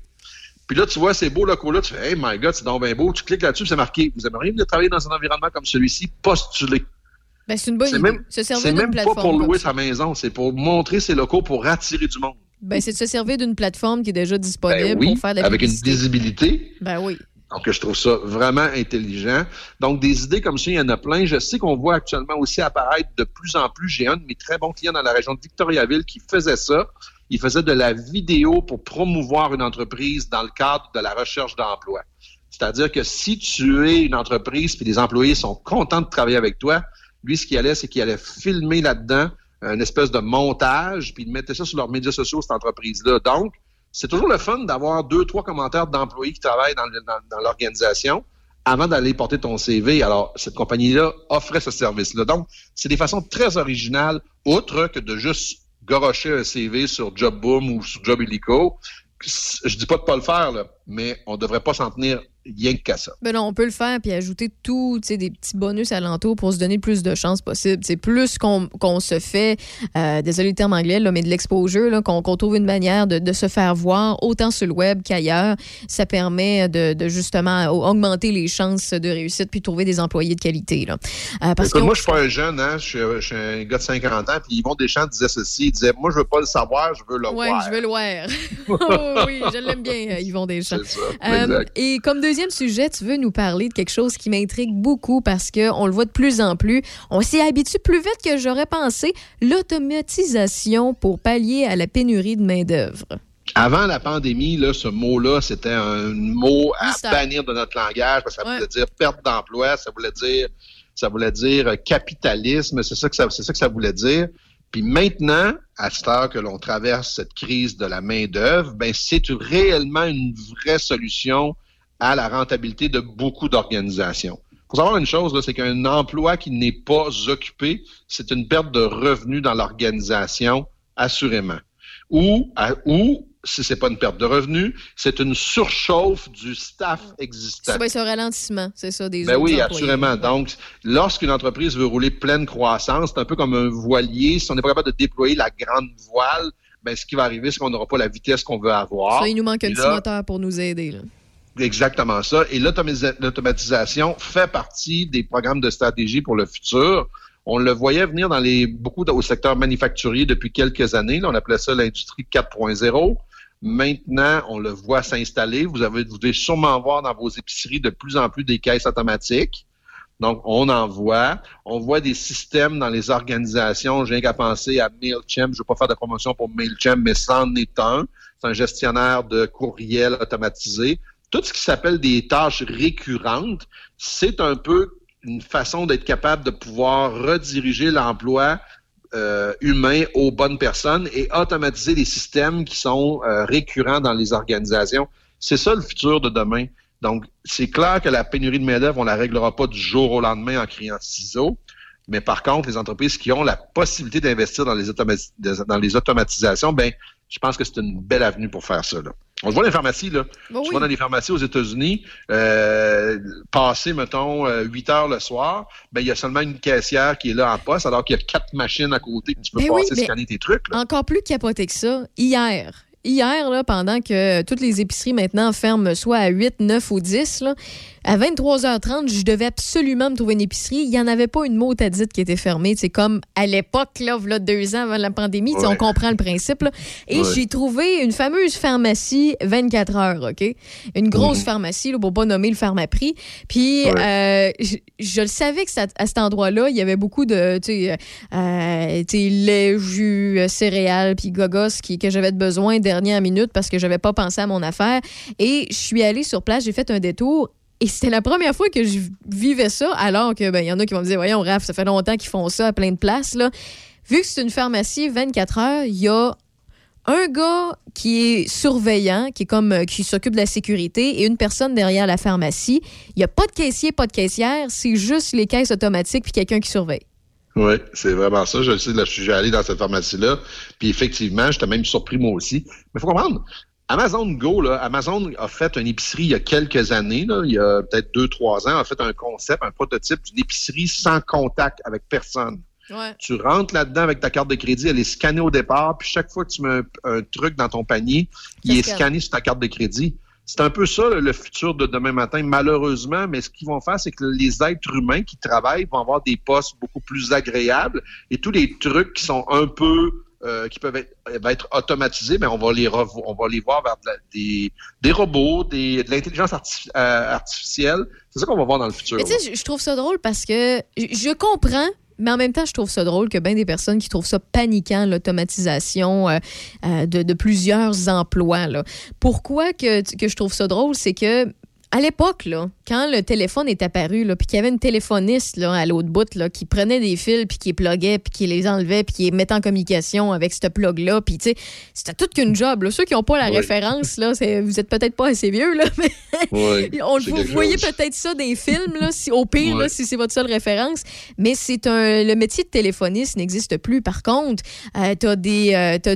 Puis là, tu vois ces beaux locaux-là, tu fais Hey my God, c'est donc bien beau. Tu cliques là-dessus, c'est marqué Vous aimeriez venir travailler dans un environnement comme celui-ci, postulez. Ben, c'est une bonne idée. même, se servir d'une même pas plateforme. pour comme louer sa maison, c'est pour montrer ses locaux pour attirer du monde. Ben, c'est de se servir d'une plateforme qui est déjà disponible Ben oui, pour faire de la avec une visibilité. Ben oui. Donc, je trouve ça vraiment intelligent. Donc, des idées comme ça, il y en a plein. Je sais qu'on voit actuellement aussi apparaître de plus en plus. J'ai un de mes très bons clients dans la région de Victoriaville qui faisait ça. Il faisait de la vidéo pour promouvoir une entreprise dans le cadre de la recherche d'emploi. C'est-à-dire que si tu es une entreprise puis les employés sont contents de travailler avec toi, lui, ce qu'il allait, c'est qu'il allait filmer là-dedans une espèce de montage, puis il mettait ça sur leurs médias sociaux, cette entreprise-là. Donc, c'est toujours le fun d'avoir deux, trois commentaires d'employés qui travaillent dans, l'organisation avant d'aller porter ton CV. Alors, cette compagnie-là offrait ce service-là. Donc, c'est des façons très originales, outre que de juste gorocher un CV sur JobBoom ou sur Job Illico. Je dis pas de pas le faire, mais on devrait pas s'en tenir rien qu'à ça. Ben non, on peut le faire puis ajouter tout, tu sais, des petits bonus alentours pour se donner le plus de chances possible. C'est plus qu'on qu'on se fait, euh, désolé le terme anglais, là, mais de l'exposure, qu'on trouve une manière de, de se faire voir autant sur le web qu'ailleurs. Ça permet de, de justement augmenter les chances de réussite puis trouver des employés de qualité. Là. Euh, parce Écoute, que moi, je suis pas un jeune, hein, je, suis, un gars de 50 ans, puis Yvon Deschamps disait ceci, il disait, moi, je veux pas le savoir, je veux le Ouais, voir. je veux le voir. Oh, <laughs> <laughs> oui, je l'aime bien, euh, Yvon Deschamps. Ça, Euh, et comme deuxième sujet, tu veux nous parler de quelque chose qui m'intrigue beaucoup parce qu'on le voit de plus en plus. On s'y habitue plus vite que j'aurais pensé. L'automatisation pour pallier à la pénurie de main-d'œuvre. Avant la pandémie, là, ce mot-là, c'était un mot à Mystère. bannir de notre langage parce que ça Ouais. voulait dire perte d'emploi, ça voulait dire, ça voulait dire euh, capitalisme, c'est ça que ça, c'est ça que ça voulait dire. Puis maintenant, à cette heure que l'on traverse cette crise de la main-d'œuvre, ben c'est réellement une vraie solution à la rentabilité de beaucoup d'organisations. Faut savoir une chose, c'est qu'un emploi qui n'est pas occupé, c'est une perte de revenus dans l'organisation, assurément. Ou, à- ou si c'est pas une perte de revenus, c'est une surchauffe du staff existant. C'est un ralentissement, c'est ça, des Ben oui, employés. assurément. Donc, lorsqu'une entreprise veut rouler pleine croissance, c'est un peu comme un voilier. Si on n'est pas capable de déployer la grande voile, ben, ce qui va arriver, c'est qu'on n'aura pas la vitesse qu'on veut avoir. Ça, il nous manque un Et petit moteur pour nous aider. Là. Exactement ça. Et l'automatisation fait partie des programmes de stratégie pour le futur. On le voyait venir dans les beaucoup au secteur manufacturier depuis quelques années. On appelait ça l'industrie 4.0. Maintenant, on le voit s'installer. Vous avez, vous devez sûrement voir dans vos épiceries de plus en plus des caisses automatiques. Donc, on en voit. On voit des systèmes dans les organisations. J'ai qu'à penser à MailChimp. Je ne veux pas faire de promotion pour MailChimp, mais c'en est un. C'est un gestionnaire de courriel automatisé. Tout ce qui s'appelle des tâches récurrentes, c'est un peu une façon d'être capable de pouvoir rediriger l'emploi euh, humain aux bonnes personnes et automatiser les systèmes qui sont euh, récurrents dans les organisations. C'est ça le futur de demain. Donc, c'est clair que la pénurie de main-d'œuvre, on la réglera pas du jour au lendemain en criant ciseaux. Mais par contre, les entreprises qui ont la possibilité d'investir dans les, automatisations, ben, je pense que c'est une belle avenue pour faire ça. On le voit dans les pharmacies, là. Ben tu oui. vas dans les pharmacies aux États-Unis, euh, passer, mettons, euh, 8 heures le soir, ben, il y a seulement une caissière qui est là en poste, alors qu'il y a quatre machines à côté que tu peux Ben passer, scanner tes trucs. là. Encore plus capoté que ça, hier. Hier, là, pendant que toutes les épiceries maintenant ferment soit à 8, 9 ou 10, là, à 23h30, je devais absolument me trouver une épicerie. Il n'y en avait pas une mot à dite qui était fermée. C'est comme à l'époque, là, v'là deux ans avant la pandémie, Ouais. on comprend le principe. là. Et Ouais. j'ai trouvé une fameuse pharmacie 24 heures, OK? Une grosse Mhm. pharmacie, là, pour pas nommer le pharmaprix. Puis, euh, je, je le savais que ça- à cet endroit-là, il y avait beaucoup de, tu sais, euh, lait, jus, euh, céréales, puis gogos qui, que j'avais de besoin dernière minute parce que j'avais pas pensé à mon affaire. Et je suis allée sur place, j'ai fait un détour. Et c'était la première fois que je vivais ça, alors que ben y en a qui vont me dire voyons Raph, ça fait longtemps qu'ils font ça à plein de places là. Vu que c'est une pharmacie 24 heures, il y a un gars qui est surveillant, qui est comme euh, qui s'occupe de la sécurité, et une personne derrière la pharmacie. Il n'y a pas de caissier, pas de caissière, c'est juste les caisses automatiques puis quelqu'un qui surveille. Oui, c'est vraiment ça. Je le sais, là, je suis allé dans cette pharmacie-là. Puis effectivement, j'étais même surpris moi aussi. Mais il faut comprendre, Amazon Go, là, Amazon a fait une épicerie il y a quelques années, là, il y a peut-être deux, trois ans, a fait un concept, un prototype d'une épicerie sans contact avec personne. Ouais. Tu rentres là-dedans avec ta carte de crédit, elle est scannée au départ, puis chaque fois que tu mets un, un truc dans ton panier, il est scanné sur ta carte de crédit. C'est un peu ça le, futur de demain matin, malheureusement, mais ce qu'ils vont faire, c'est que les êtres humains qui travaillent vont avoir des postes beaucoup plus agréables et tous les trucs qui sont un peu euh, qui peuvent être, va être automatisés, mais on va les on va les voir vers de la- des, des robots, des, de l'intelligence euh, artificielle. C'est ça qu'on va voir dans le futur. Mais tu sais, je- trouve ça drôle parce que je comprends. Mais en même temps, je trouve ça drôle que bien des personnes qui trouvent ça paniquant, l'automatisation euh, euh, de, de plusieurs emplois. là. Pourquoi que, que je trouve ça drôle? C'est que à l'époque, là, quand le téléphone est apparu, là, puis qu'il y avait une téléphoniste là, à l'autre bout là, qui prenait des fils, puis qui les pluguait, puis qui les enlevait, puis qui les mettait en communication avec ce plug-là, puis tu sais, c'était tout qu'une job. là. Ceux qui n'ont pas la référence, là, vous êtes peut-être pas assez vieux, là, <laughs> mais on, vous voyez peut-être ça des films, là, si, au pire, là, si c'est votre seule référence. Mais c'est un. Le métier de téléphoniste n'existe plus. Par contre, euh, tu as,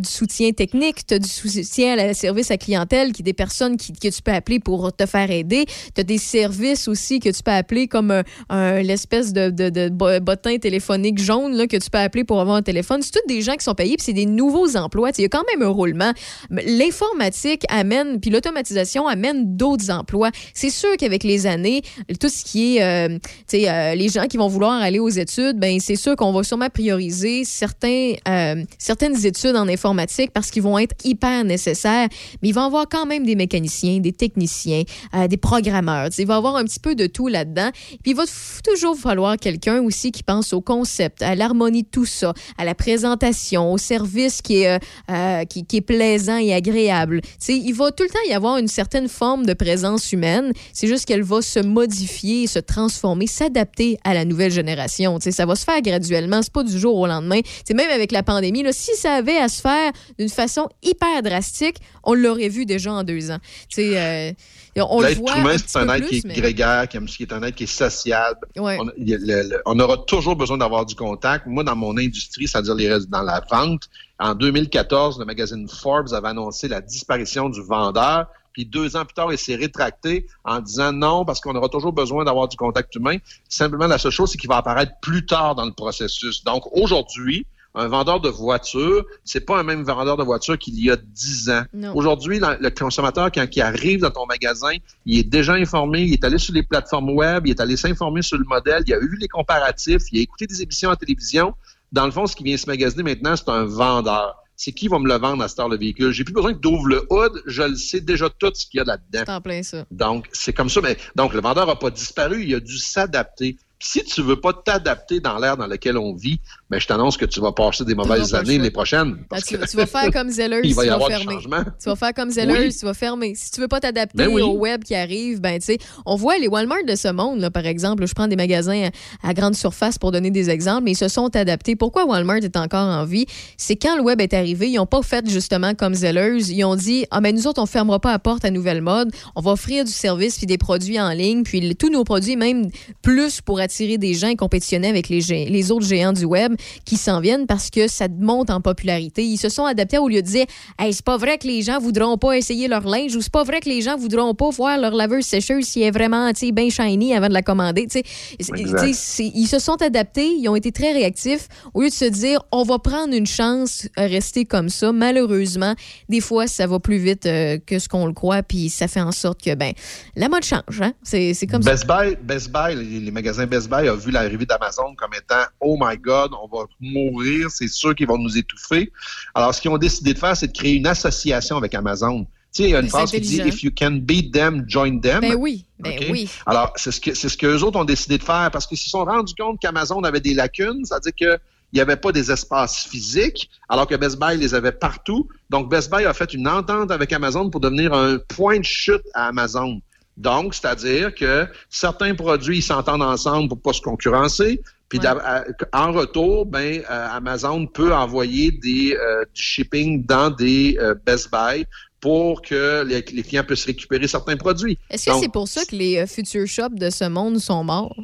du soutien technique, tu as du soutien à la service à clientèle, qui des personnes qui, que tu peux appeler pour te faire aider. Tu as des services aussi que tu peux appeler comme un- l'espèce de, de, de bo- bottin téléphonique jaune là, que tu peux appeler pour avoir un téléphone. C'est tous des gens qui sont payés, puis c'est des nouveaux emplois. Il y a quand même un roulement. L'informatique amène, puis l'automatisation amène d'autres emplois. C'est sûr qu'avec les années, tout ce qui est, euh, euh, les gens qui vont vouloir aller aux études, ben c'est sûr qu'on va sûrement prioriser certains, euh, certaines études en informatique parce qu'ils vont être hyper nécessaires. Mais il va y avoir quand même des mécaniciens, des techniciens, euh, des programmeurs. Sais, Il va avoir un petit peu de tout là-dedans. Puis il va toujours falloir quelqu'un aussi qui pense au concept, à l'harmonie de tout ça, à la présentation, au service qui est, euh, euh, qui, est plaisant et agréable. Tu sais, il va tout le temps y avoir une certaine forme de présence humaine. C'est juste qu'elle va se modifier, se transformer, s'adapter à la nouvelle génération. Tu sais, ça va se faire graduellement. C'est pas du jour au lendemain. Tu sais, même avec la pandémie, là, si ça avait à se faire d'une façon hyper drastique, on l'aurait vu déjà en deux ans. Tu sais, euh, on le L'être voit humain, c'est un être qui est mais- grégaire, qui, est un être qui est sociable. Ouais. On, le- le- aura toujours besoin d'avoir du contact. Moi, dans mon industrie, c'est-à-dire les dans la vente, en 2014, le magazine Forbes avait annoncé la disparition du vendeur. Puis deux ans plus tard, il s'est rétracté en disant non, parce qu'on aura toujours besoin d'avoir du contact humain. Simplement, la seule chose, c'est qu'il va apparaître plus tard dans le processus. Donc, aujourd'hui, un vendeur de voiture, c'est pas un même vendeur de voiture qu'il y a 10 ans. Aujourd'hui, le consommateur, quand il arrive dans ton magasin, il est déjà informé, il est allé sur les plateformes web, il est allé s'informer sur le modèle, il a eu les comparatifs, il a écouté des émissions à la télévision. Dans le fond, ce qui vient se magasiner maintenant, c'est un vendeur. C'est qui va me le vendre à cette heure le véhicule? J'ai plus besoin que d'ouvre le hood, je le sais déjà tout ce qu'il y a là-dedans. Plein ça. Donc, c'est comme ça. Mais donc, le vendeur n'a pas disparu, il a dû s'adapter. Si tu veux pas t'adapter dans l'ère dans lequel on vit, ben, je t'annonce que tu vas passer des mauvaises années choix. les prochaines. Ah, parce tu, que- tu vas faire comme <laughs> Zelleuse, Il va y tu vas avoir du fermer. changement. Tu vas faire comme Zelleuse, Oui. tu vas fermer. Si tu veux pas t'adapter Ben oui. au web qui arrive, ben tu sais, on voit les Walmart de ce monde, là, par exemple. Je prends des magasins à, à grande surface pour donner des exemples, mais ils se sont adaptés. Pourquoi Walmart est encore en vie? C'est quand le web est arrivé, ils n'ont pas fait justement comme Zelleuse. Ils ont dit, ah ben nous autres, on fermera pas la porte à nouvelle mode. On va offrir du service puis des produits en ligne, puis le- tous nos produits, même plus pour attirer des gens et compétitionner avec les, les autres géants du web qui s'en viennent parce que ça monte en popularité. Ils se sont adaptés au lieu de dire hey, c'est pas vrai que les gens voudront pas essayer leur linge ou c'est pas vrai que les gens voudront pas voir leur laveuse sécheuse si elle est vraiment tu sais, bien shiny avant de la commander. Tu sais, C'est- Exact. tu sais, c'est- ils se sont adaptés, ils ont été très réactifs au lieu de se dire on va prendre une chance à rester comme ça. Malheureusement, des fois, ça va plus vite euh, que ce qu'on le croit, puis ça fait en sorte que ben la mode change. Hein? C'est c'est comme Best ça. Buy, Best Buy, les, les magasins Best Buy ont vu l'arrivée d'Amazon comme étant Oh my God, on va mourir, c'est sûr qu'ils vont nous étouffer. Alors, ce qu'ils ont décidé de faire, c'est de créer une association avec Amazon. Tu sais, il y a une phrase qui dit. If you can beat them, join them. Ben oui, ben oui. Alors, c'est ce que c'est ce qu'eux autres ont décidé de faire parce qu'ils se sont rendus compte qu'Amazon avait des lacunes, c'est-à-dire que il n'y avait pas des espaces physiques, alors que Best Buy les avait partout. Donc, Best Buy a fait une entente avec Amazon pour devenir un point de chute à Amazon. Donc, c'est-à-dire que certains produits ils s'entendent ensemble pour pas se concurrencer. Puis en retour, ben euh, Amazon peut envoyer des euh, du shipping dans des euh, Best Buy pour que les, les clients puissent récupérer certains produits. Est-ce que c'est pour ça que les Future Shops de ce monde sont morts?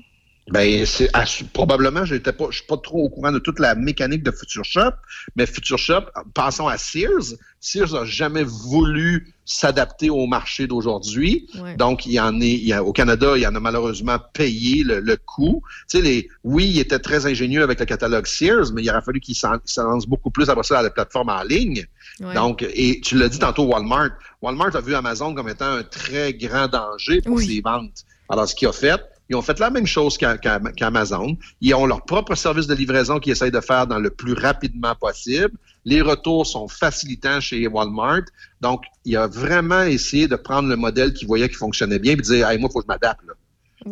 Ben, c'est probablement, j'étais pas, je suis pas trop au courant de toute la mécanique de Future Shop, mais Future Shop, passons à Sears. Sears a jamais voulu s'adapter au marché d'aujourd'hui. Ouais. Donc, il y en est, il a, au Canada, il y en a malheureusement payé le, le coût. Tu sais, les, oui, il était très ingénieux avec le catalogue Sears, mais il aurait fallu qu'il qu'il lance beaucoup plus après ça à la plateforme en ligne. Ouais. Donc, et tu l'as dit tantôt, Walmart. Walmart a vu Amazon comme étant un très grand danger pour ses ventes. Alors, ce qu'ils ont fait, ils ont fait la même chose qu'Amazon. Ils ont leur propre service de livraison qu'ils essayent de faire dans le plus rapidement possible. Les retours sont facilitants chez Walmart. Donc, il a vraiment essayé de prendre le modèle qu'il voyait qui fonctionnait bien et de dire, hey, moi, il faut que je m'adapte. là.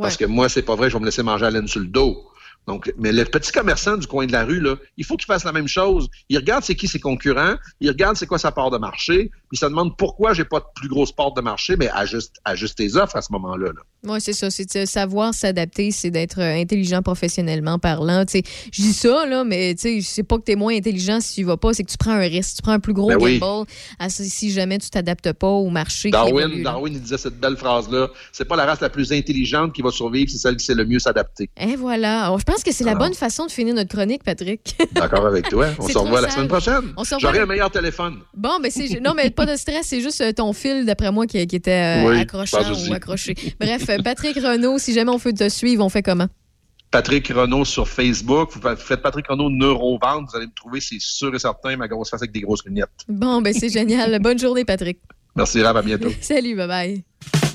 Parce que moi, c'est pas vrai, je vais me laisser manger à laine sur le dos. Donc, mais le petit commerçant du coin de la rue, là, il faut qu'il fasse la même chose. Il regarde c'est qui ses concurrents, il regarde c'est quoi sa part de marché, se demande pourquoi j'ai pas de plus grosse part de marché, mais ajuste, ajuste tes offres à ce moment-là. Là. Oui, c'est ça. C'est de savoir s'adapter, c'est d'être euh, intelligent professionnellement parlant. Tu sais, je dis ça, là, mais tu sais, c'est pas que tu es moins intelligent si tu vas pas, c'est que tu prends un risque. Tu prends un plus gros Ben oui. gamble à si jamais tu t'adaptes pas au marché. Darwin, évolue. Darwin, il disait cette belle phrase-là. C'est pas la race la plus intelligente qui va survivre, c'est celle qui sait le mieux s'adapter. Et voilà. Alors, je pense que c'est la bonne façon de finir notre chronique, Patrick. D'accord avec toi. <laughs> On se revoit la semaine prochaine. J'aurai un meilleur téléphone. Bon, mais c'est non, mais pas de stress, c'est juste euh, ton fil, d'après moi, qui, était euh, accrochant ou accroché. Bref, euh, Patrick Renault, si jamais on veut te suivre, on fait comment? Patrick Renault sur Facebook. Vous faites Patrick Renault Neurovente. Vous allez me trouver, c'est sûr et certain, ma grosse face avec des grosses lunettes. Bon, ben c'est génial. Bonne journée, Patrick. Merci, Rav. À bientôt. <laughs> Salut, bye-bye.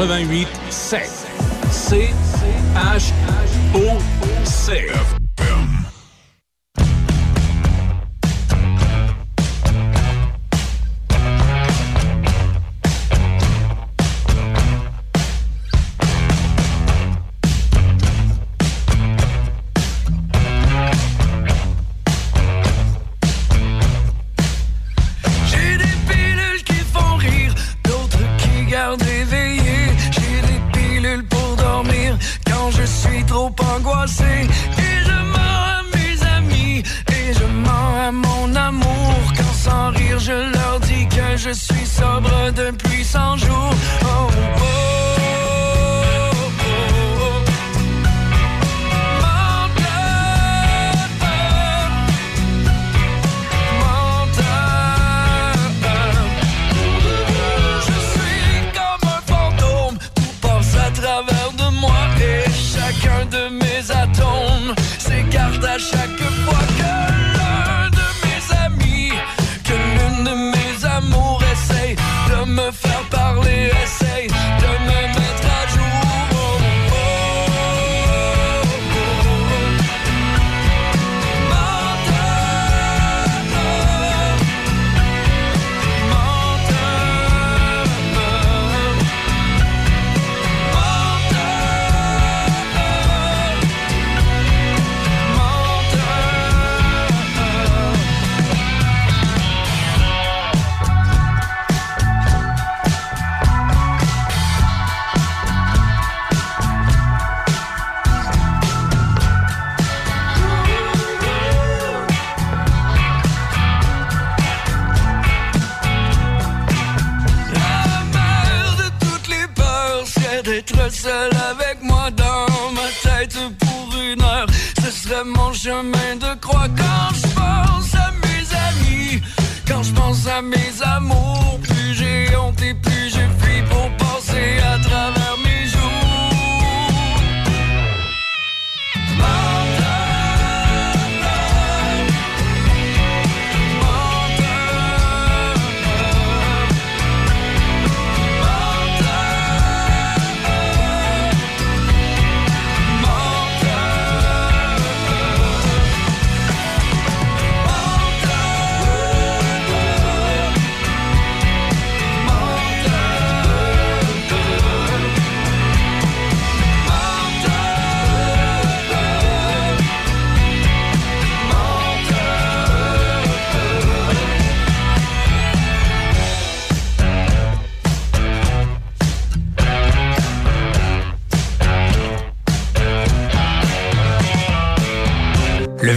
88 7.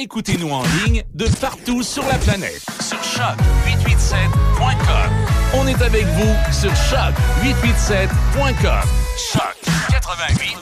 Écoutez-nous en ligne de partout sur la planète. Sur choc887.com. On est avec vous sur choc887.com. Choc 88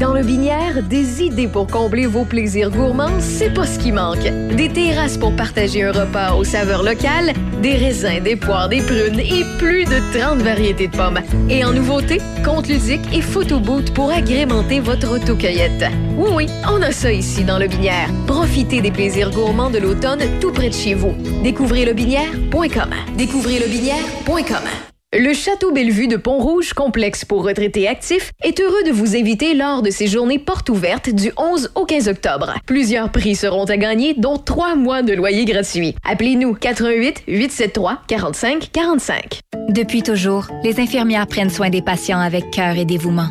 Dans le Binière, des idées pour combler vos plaisirs gourmands, c'est pas ce qui manque. Des terrasses pour partager un repas aux saveurs locales, des raisins, des poires, des prunes et plus de 30 variétés de pommes. Et en nouveauté, compte ludique et photo booth pour agrémenter votre autocueillette. Oui, oui, on a ça ici dans le Binière. Profitez des plaisirs gourmands de l'automne tout près de chez vous. Découvrez lebinière.com. Découvrez lebinière.com. Le Château Bellevue de Pont-Rouge, complexe pour retraités actifs, est heureux de vous inviter lors de ses journées portes ouvertes du 11 au 15 octobre. Plusieurs prix seront à gagner, dont trois mois de loyer gratuit. Appelez-nous 88 873 45 45. Depuis toujours, les infirmières prennent soin des patients avec cœur et dévouement.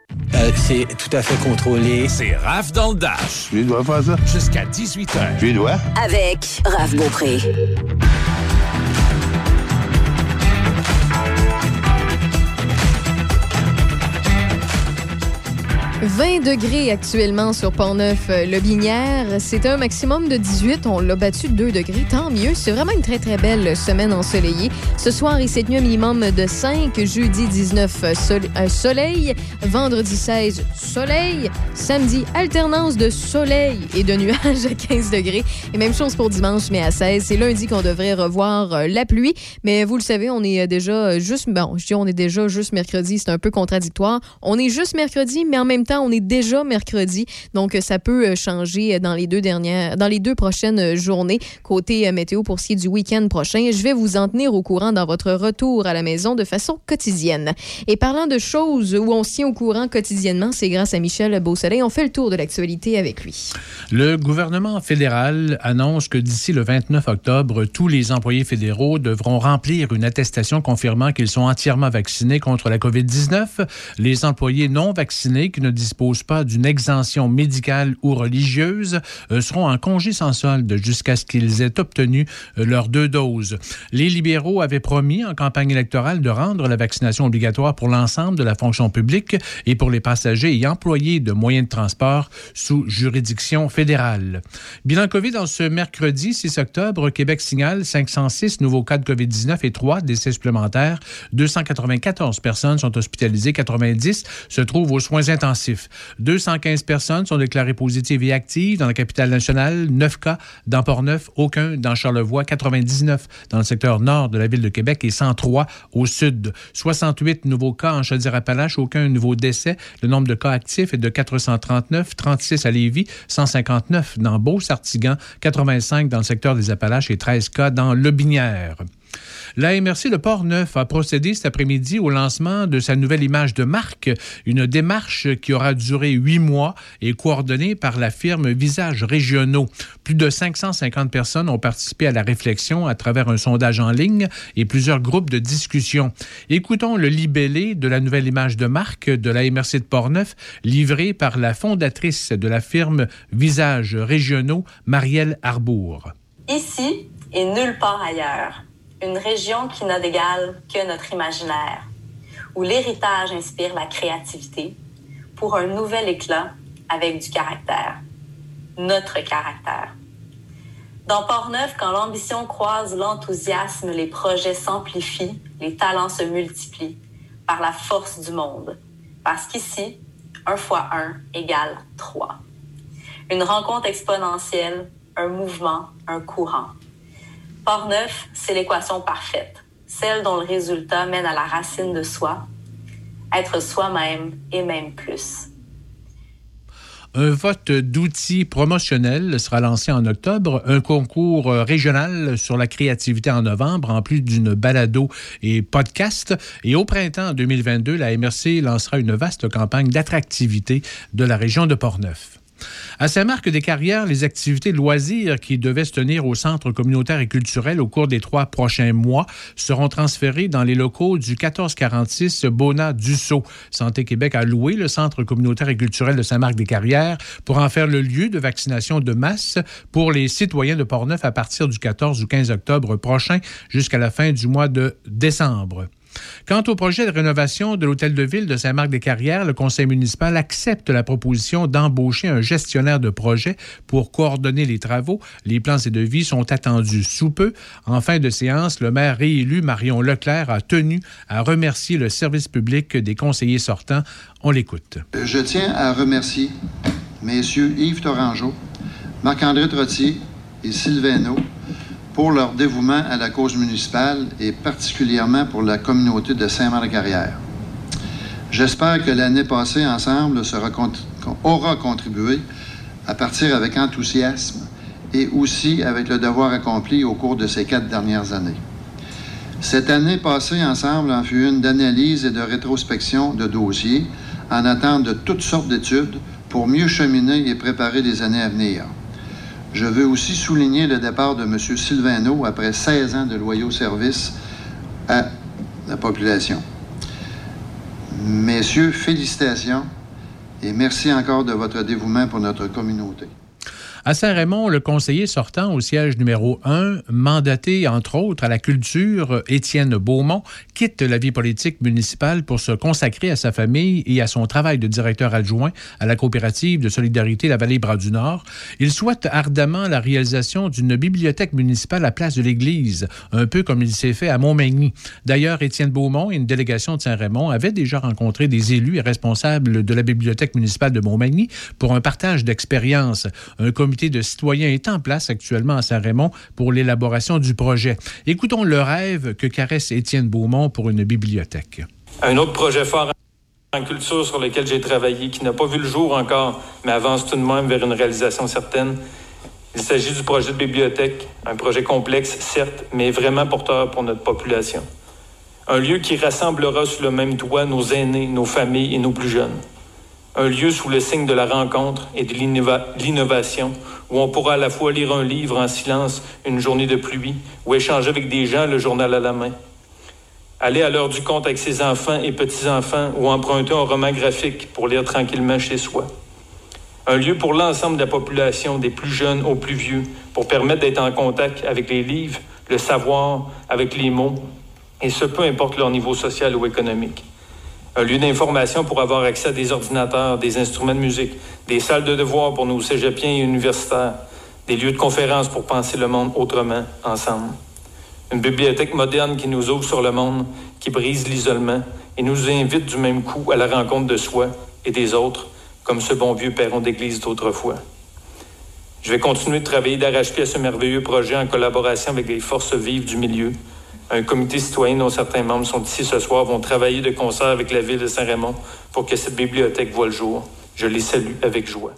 Euh, c'est tout à fait contrôlé. C'est Raph dans le Dash. Je dois faire ça? Jusqu'à 18h. Je dois? Avec Raph Beaupré. 20 degrés actuellement sur Pont-Neuf-Lobinière. C'était un maximum de 18. On l'a battu de 2 degrés. Tant mieux. C'est vraiment une très, très belle semaine ensoleillée. Ce soir et cette nuit, un minimum de 5. Jeudi 19, sol- euh, soleil. Vendredi 16, soleil. Samedi, alternance de soleil et de nuages à 15 degrés. Et même chose pour dimanche, mais à 16. C'est lundi qu'on devrait revoir euh, la pluie. Mais vous le savez, on est euh, déjà euh, juste... Bon, je dis on est déjà juste mercredi. C'est un peu contradictoire. On est juste mercredi, mais en même temps, on est déjà mercredi. Donc, euh, ça peut euh, changer euh, dans les deux dernières, dans les deux prochaines journées. Côté météo pour ce qui est du week-end prochain, je vais vous en tenir au courant dans votre retour à la maison de façon quotidienne. Et parlant de choses où on tient au courant quotidiennement, c'est grâce à Michel Beausoleil. On fait le tour de l'actualité avec lui. Le gouvernement fédéral annonce que d'ici le 29 octobre, tous les employés fédéraux devront remplir une attestation confirmant qu'ils sont entièrement vaccinés contre la COVID-19. Les employés non vaccinés qui ne disposent pas d'une exemption médicale ou religieuse euh, seront en congé sans solde jusqu'à ce qu'ils aient obtenu euh, leurs deux doses. Les libéraux avaient promis en campagne électorale de rendre la vaccination obligatoire pour l'ensemble de la fonction publique et pour les passagers et employés de moyens de transport sous juridiction fédérale. Bilan COVID en ce mercredi 6 octobre, Québec signale 506 nouveaux cas de COVID-19 et 3 décès supplémentaires. 294 personnes sont hospitalisées, 90 se trouvent aux soins intensifs. 215 personnes sont déclarées positives et actives dans la capitale nationale, 9 cas dans Port-Neuf, aucun dans Charlevoix, 99 dans le secteur nord de la ville de Québec et 103 au sud. 68 nouveaux cas en Chaudière-Appalaches, aucun nouveau décès. Le nombre de cas actifs est de 439, 36 à Lévis, 159 dans Beauce-Artigan, 85 dans le secteur des Appalaches et 13 cas dans Lobinière. La MRC de Port-Neuf a procédé cet après-midi au lancement de sa nouvelle image de marque, une démarche qui aura duré huit mois et coordonnée par la firme Visages Régionaux. Plus de 550 personnes ont participé à la réflexion à travers un sondage en ligne et plusieurs groupes de discussion. Écoutons le libellé de la nouvelle image de marque de la MRC de Port-Neuf, livré par la fondatrice de la firme Visages Régionaux, Marielle Arbour. Ici et nulle part ailleurs, une région qui n'a d'égal que notre imaginaire, où l'héritage inspire la créativité pour un nouvel éclat avec du caractère, notre caractère. Dans Port-Neuf, quand l'ambition croise l'enthousiasme, les projets s'amplifient, les talents se multiplient par la force du monde. Parce qu'ici, un fois un égale trois. Une rencontre exponentielle, un mouvement, un courant. Port-Neuf, c'est l'équation parfaite, celle dont le résultat mène à la racine de soi, être soi-même et même plus. Un vote d'outils promotionnels sera lancé en octobre, un concours régional sur la créativité en novembre, en plus d'une balado et podcast. Et au printemps 2022, la MRC lancera une vaste campagne d'attractivité de la région de Portneuf. À Saint-Marc-des-Carrières, les activités de loisirs qui devaient se tenir au centre communautaire et culturel au cours des trois prochains mois seront transférées dans les locaux du 1446 Bona-Dussault. Santé Québec a loué le centre communautaire et culturel de Saint-Marc-des-Carrières pour en faire le lieu de vaccination de masse pour les citoyens de Portneuf à partir du 14 ou 15 octobre prochain jusqu'à la fin du mois de décembre. Quant au projet de rénovation de l'hôtel de ville de Saint-Marc-des-Carrières, le conseil municipal accepte la proposition d'embaucher un gestionnaire de projet pour coordonner les travaux. Les plans et devis sont attendus sous peu. En fin de séance, le maire réélu Marion Leclerc a tenu à remercier le service public des conseillers sortants. On l'écoute. Je tiens à remercier messieurs Yves Torangeau, Marc-André Trottier et Sylvain pour leur dévouement à la cause municipale et particulièrement pour la communauté de Saint-Marc-Carrière. J'espère que l'année passée ensemble aura contribué à partir avec enthousiasme et aussi avec le devoir accompli au cours de ces quatre dernières années. Cette année passée ensemble en fut une d'analyse et de rétrospection de dossiers en attente de toutes sortes d'études pour mieux cheminer et préparer les années à venir. Je veux aussi souligner le départ de M. Sylvano après 16 ans de loyaux services à la population. Messieurs, félicitations et merci encore de votre dévouement pour notre communauté. À Saint-Raymond, le conseiller sortant au siège numéro 1, mandaté entre autres à la culture, Étienne Beaumont, quitte la vie politique municipale pour se consacrer à sa famille et à son travail de directeur adjoint à la coopérative de solidarité La Vallée-Bras du Nord. Il souhaite ardemment la réalisation d'une bibliothèque municipale à place de l'église, un peu comme il s'est fait à Montmagny. D'ailleurs, Étienne Beaumont et une délégation de Saint-Raymond avaient déjà rencontré des élus et responsables de la bibliothèque municipale de Montmagny pour un partage d'expériences. Comité de citoyens est en place actuellement à Saint-Raymond pour l'élaboration du projet. Écoutons le rêve que caresse Étienne Beaumont pour une bibliothèque. Un autre projet fort en culture sur lequel j'ai travaillé, qui n'a pas vu le jour encore, mais avance tout de même vers une réalisation certaine. Il s'agit du projet de bibliothèque, un projet complexe, certes, mais vraiment porteur pour notre population. Un lieu qui rassemblera sous le même toit nos aînés, nos familles et nos plus jeunes. Un lieu sous le signe de la rencontre et de l'innova- l'innovation, où on pourra à la fois lire un livre en silence une journée de pluie, ou échanger avec des gens le journal à la main. Aller à l'heure du compte avec ses enfants et petits-enfants ou emprunter un roman graphique pour lire tranquillement chez soi. Un lieu pour l'ensemble de la population, des plus jeunes aux plus vieux, pour permettre d'être en contact avec les livres, le savoir, avec les mots, et ce, peu importe leur niveau social ou économique. Un lieu d'information pour avoir accès à des ordinateurs, des instruments de musique, des salles de devoirs pour nos cégepiens et universitaires, des lieux de conférences pour penser le monde autrement, ensemble. Une bibliothèque moderne qui nous ouvre sur le monde, qui brise l'isolement et nous invite du même coup à la rencontre de soi et des autres, comme ce bon vieux perron d'église d'autrefois. Je vais continuer de travailler d'arrache-pied à ce merveilleux projet en collaboration avec les forces vives du milieu. Un comité citoyen dont certains membres sont ici ce soir vont travailler de concert avec la ville de Saint-Raymond pour que cette bibliothèque voie le jour. Je les salue avec joie.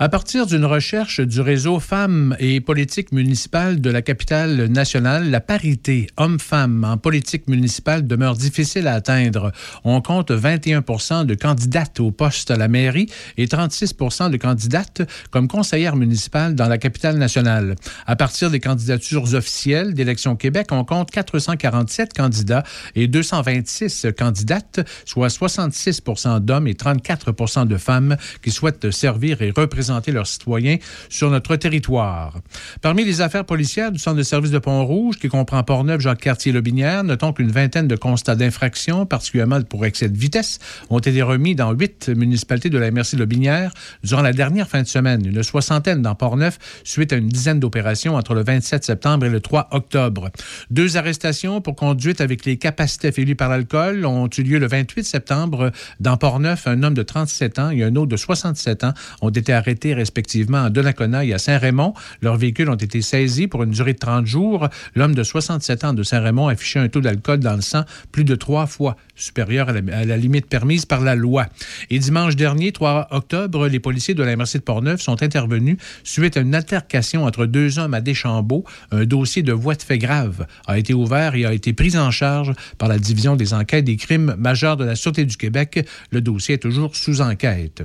À partir d'une recherche du réseau Femmes et politique municipale de la capitale nationale, la parité hommes-femmes en politique municipale demeure difficile à atteindre. On compte 21 de candidates au poste à la mairie et 36 de candidates comme conseillères municipales dans la capitale nationale. À partir des candidatures officielles d'Élection Québec, on compte 447 candidats et 226 candidates, soit 66 d'hommes et 34 de femmes qui souhaitent servir et représenter leurs citoyens sur notre territoire. Parmi les affaires policières du Centre de service de Pont-Rouge, qui comprend Portneuf, Jacques-Cartier-Lobinière, notons qu'une vingtaine de constats d'infraction, particulièrement pour excès de vitesse, ont été remis dans huit municipalités de la MRC Lobinière durant la dernière fin de semaine. Une soixantaine dans Portneuf, suite à une dizaine d'opérations entre le 27 septembre et le 3 octobre. Deux arrestations pour conduite avec les capacités affiliées par l'alcool ont eu lieu le 28 septembre dans Portneuf. Un homme de 37 ans et un autre de 67 ans ont été arrêtés respectivement à Donnacona et à Saint-Raymond. Leurs véhicules ont été saisis pour une durée de 30 jours. L'homme de 67 ans de Saint-Raymond affichait un taux d'alcool dans le sang plus de trois fois supérieur à la, à la limite permise par la loi. Et dimanche dernier, 3 octobre, les policiers de la MRC de Portneuf sont intervenus suite à une altercation entre deux hommes à Deschambault. Un dossier de voie de fait grave a été ouvert et a été pris en charge par la division des enquêtes des crimes majeurs de la Sûreté du Québec. Le dossier est toujours sous enquête.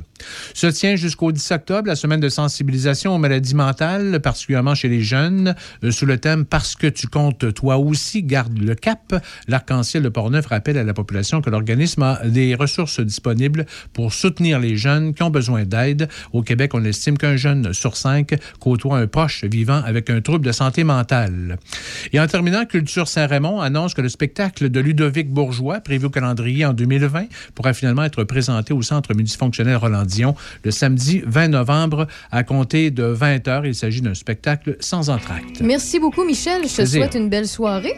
Se tient jusqu'au 10 octobre la semaine de sensibilisation aux maladies mentales, particulièrement chez les jeunes, euh, sous le thème Parce que tu comptes toi aussi, garde le cap. L'Arc-en-Ciel de Portneuf rappelle à la population que l'organisme a des ressources disponibles pour soutenir les jeunes qui ont besoin d'aide. Au Québec, on estime qu'un jeune sur cinq côtoie un proche vivant avec un trouble de santé mentale. Et en terminant, Culture Saint-Raymond annonce que le spectacle de Ludovic Bourgeois, prévu au calendrier en 2020, pourra finalement être présenté au Centre multifonctionnel Roland-Dion le samedi 20 novembre à compter de 20 heures. Il s'agit d'un spectacle sans entracte. Merci beaucoup, Michel. Je te souhaite une belle soirée.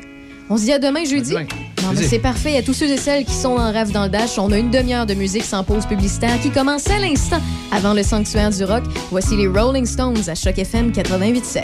On se dit à demain jeudi. Non, mais c'est parfait. À tous ceux et celles qui sont en rêve dans le dash, on a une demi-heure de musique sans pause publicitaire qui commence à l'instant avant le sanctuaire du rock. Voici les Rolling Stones à Choc FM 88.7.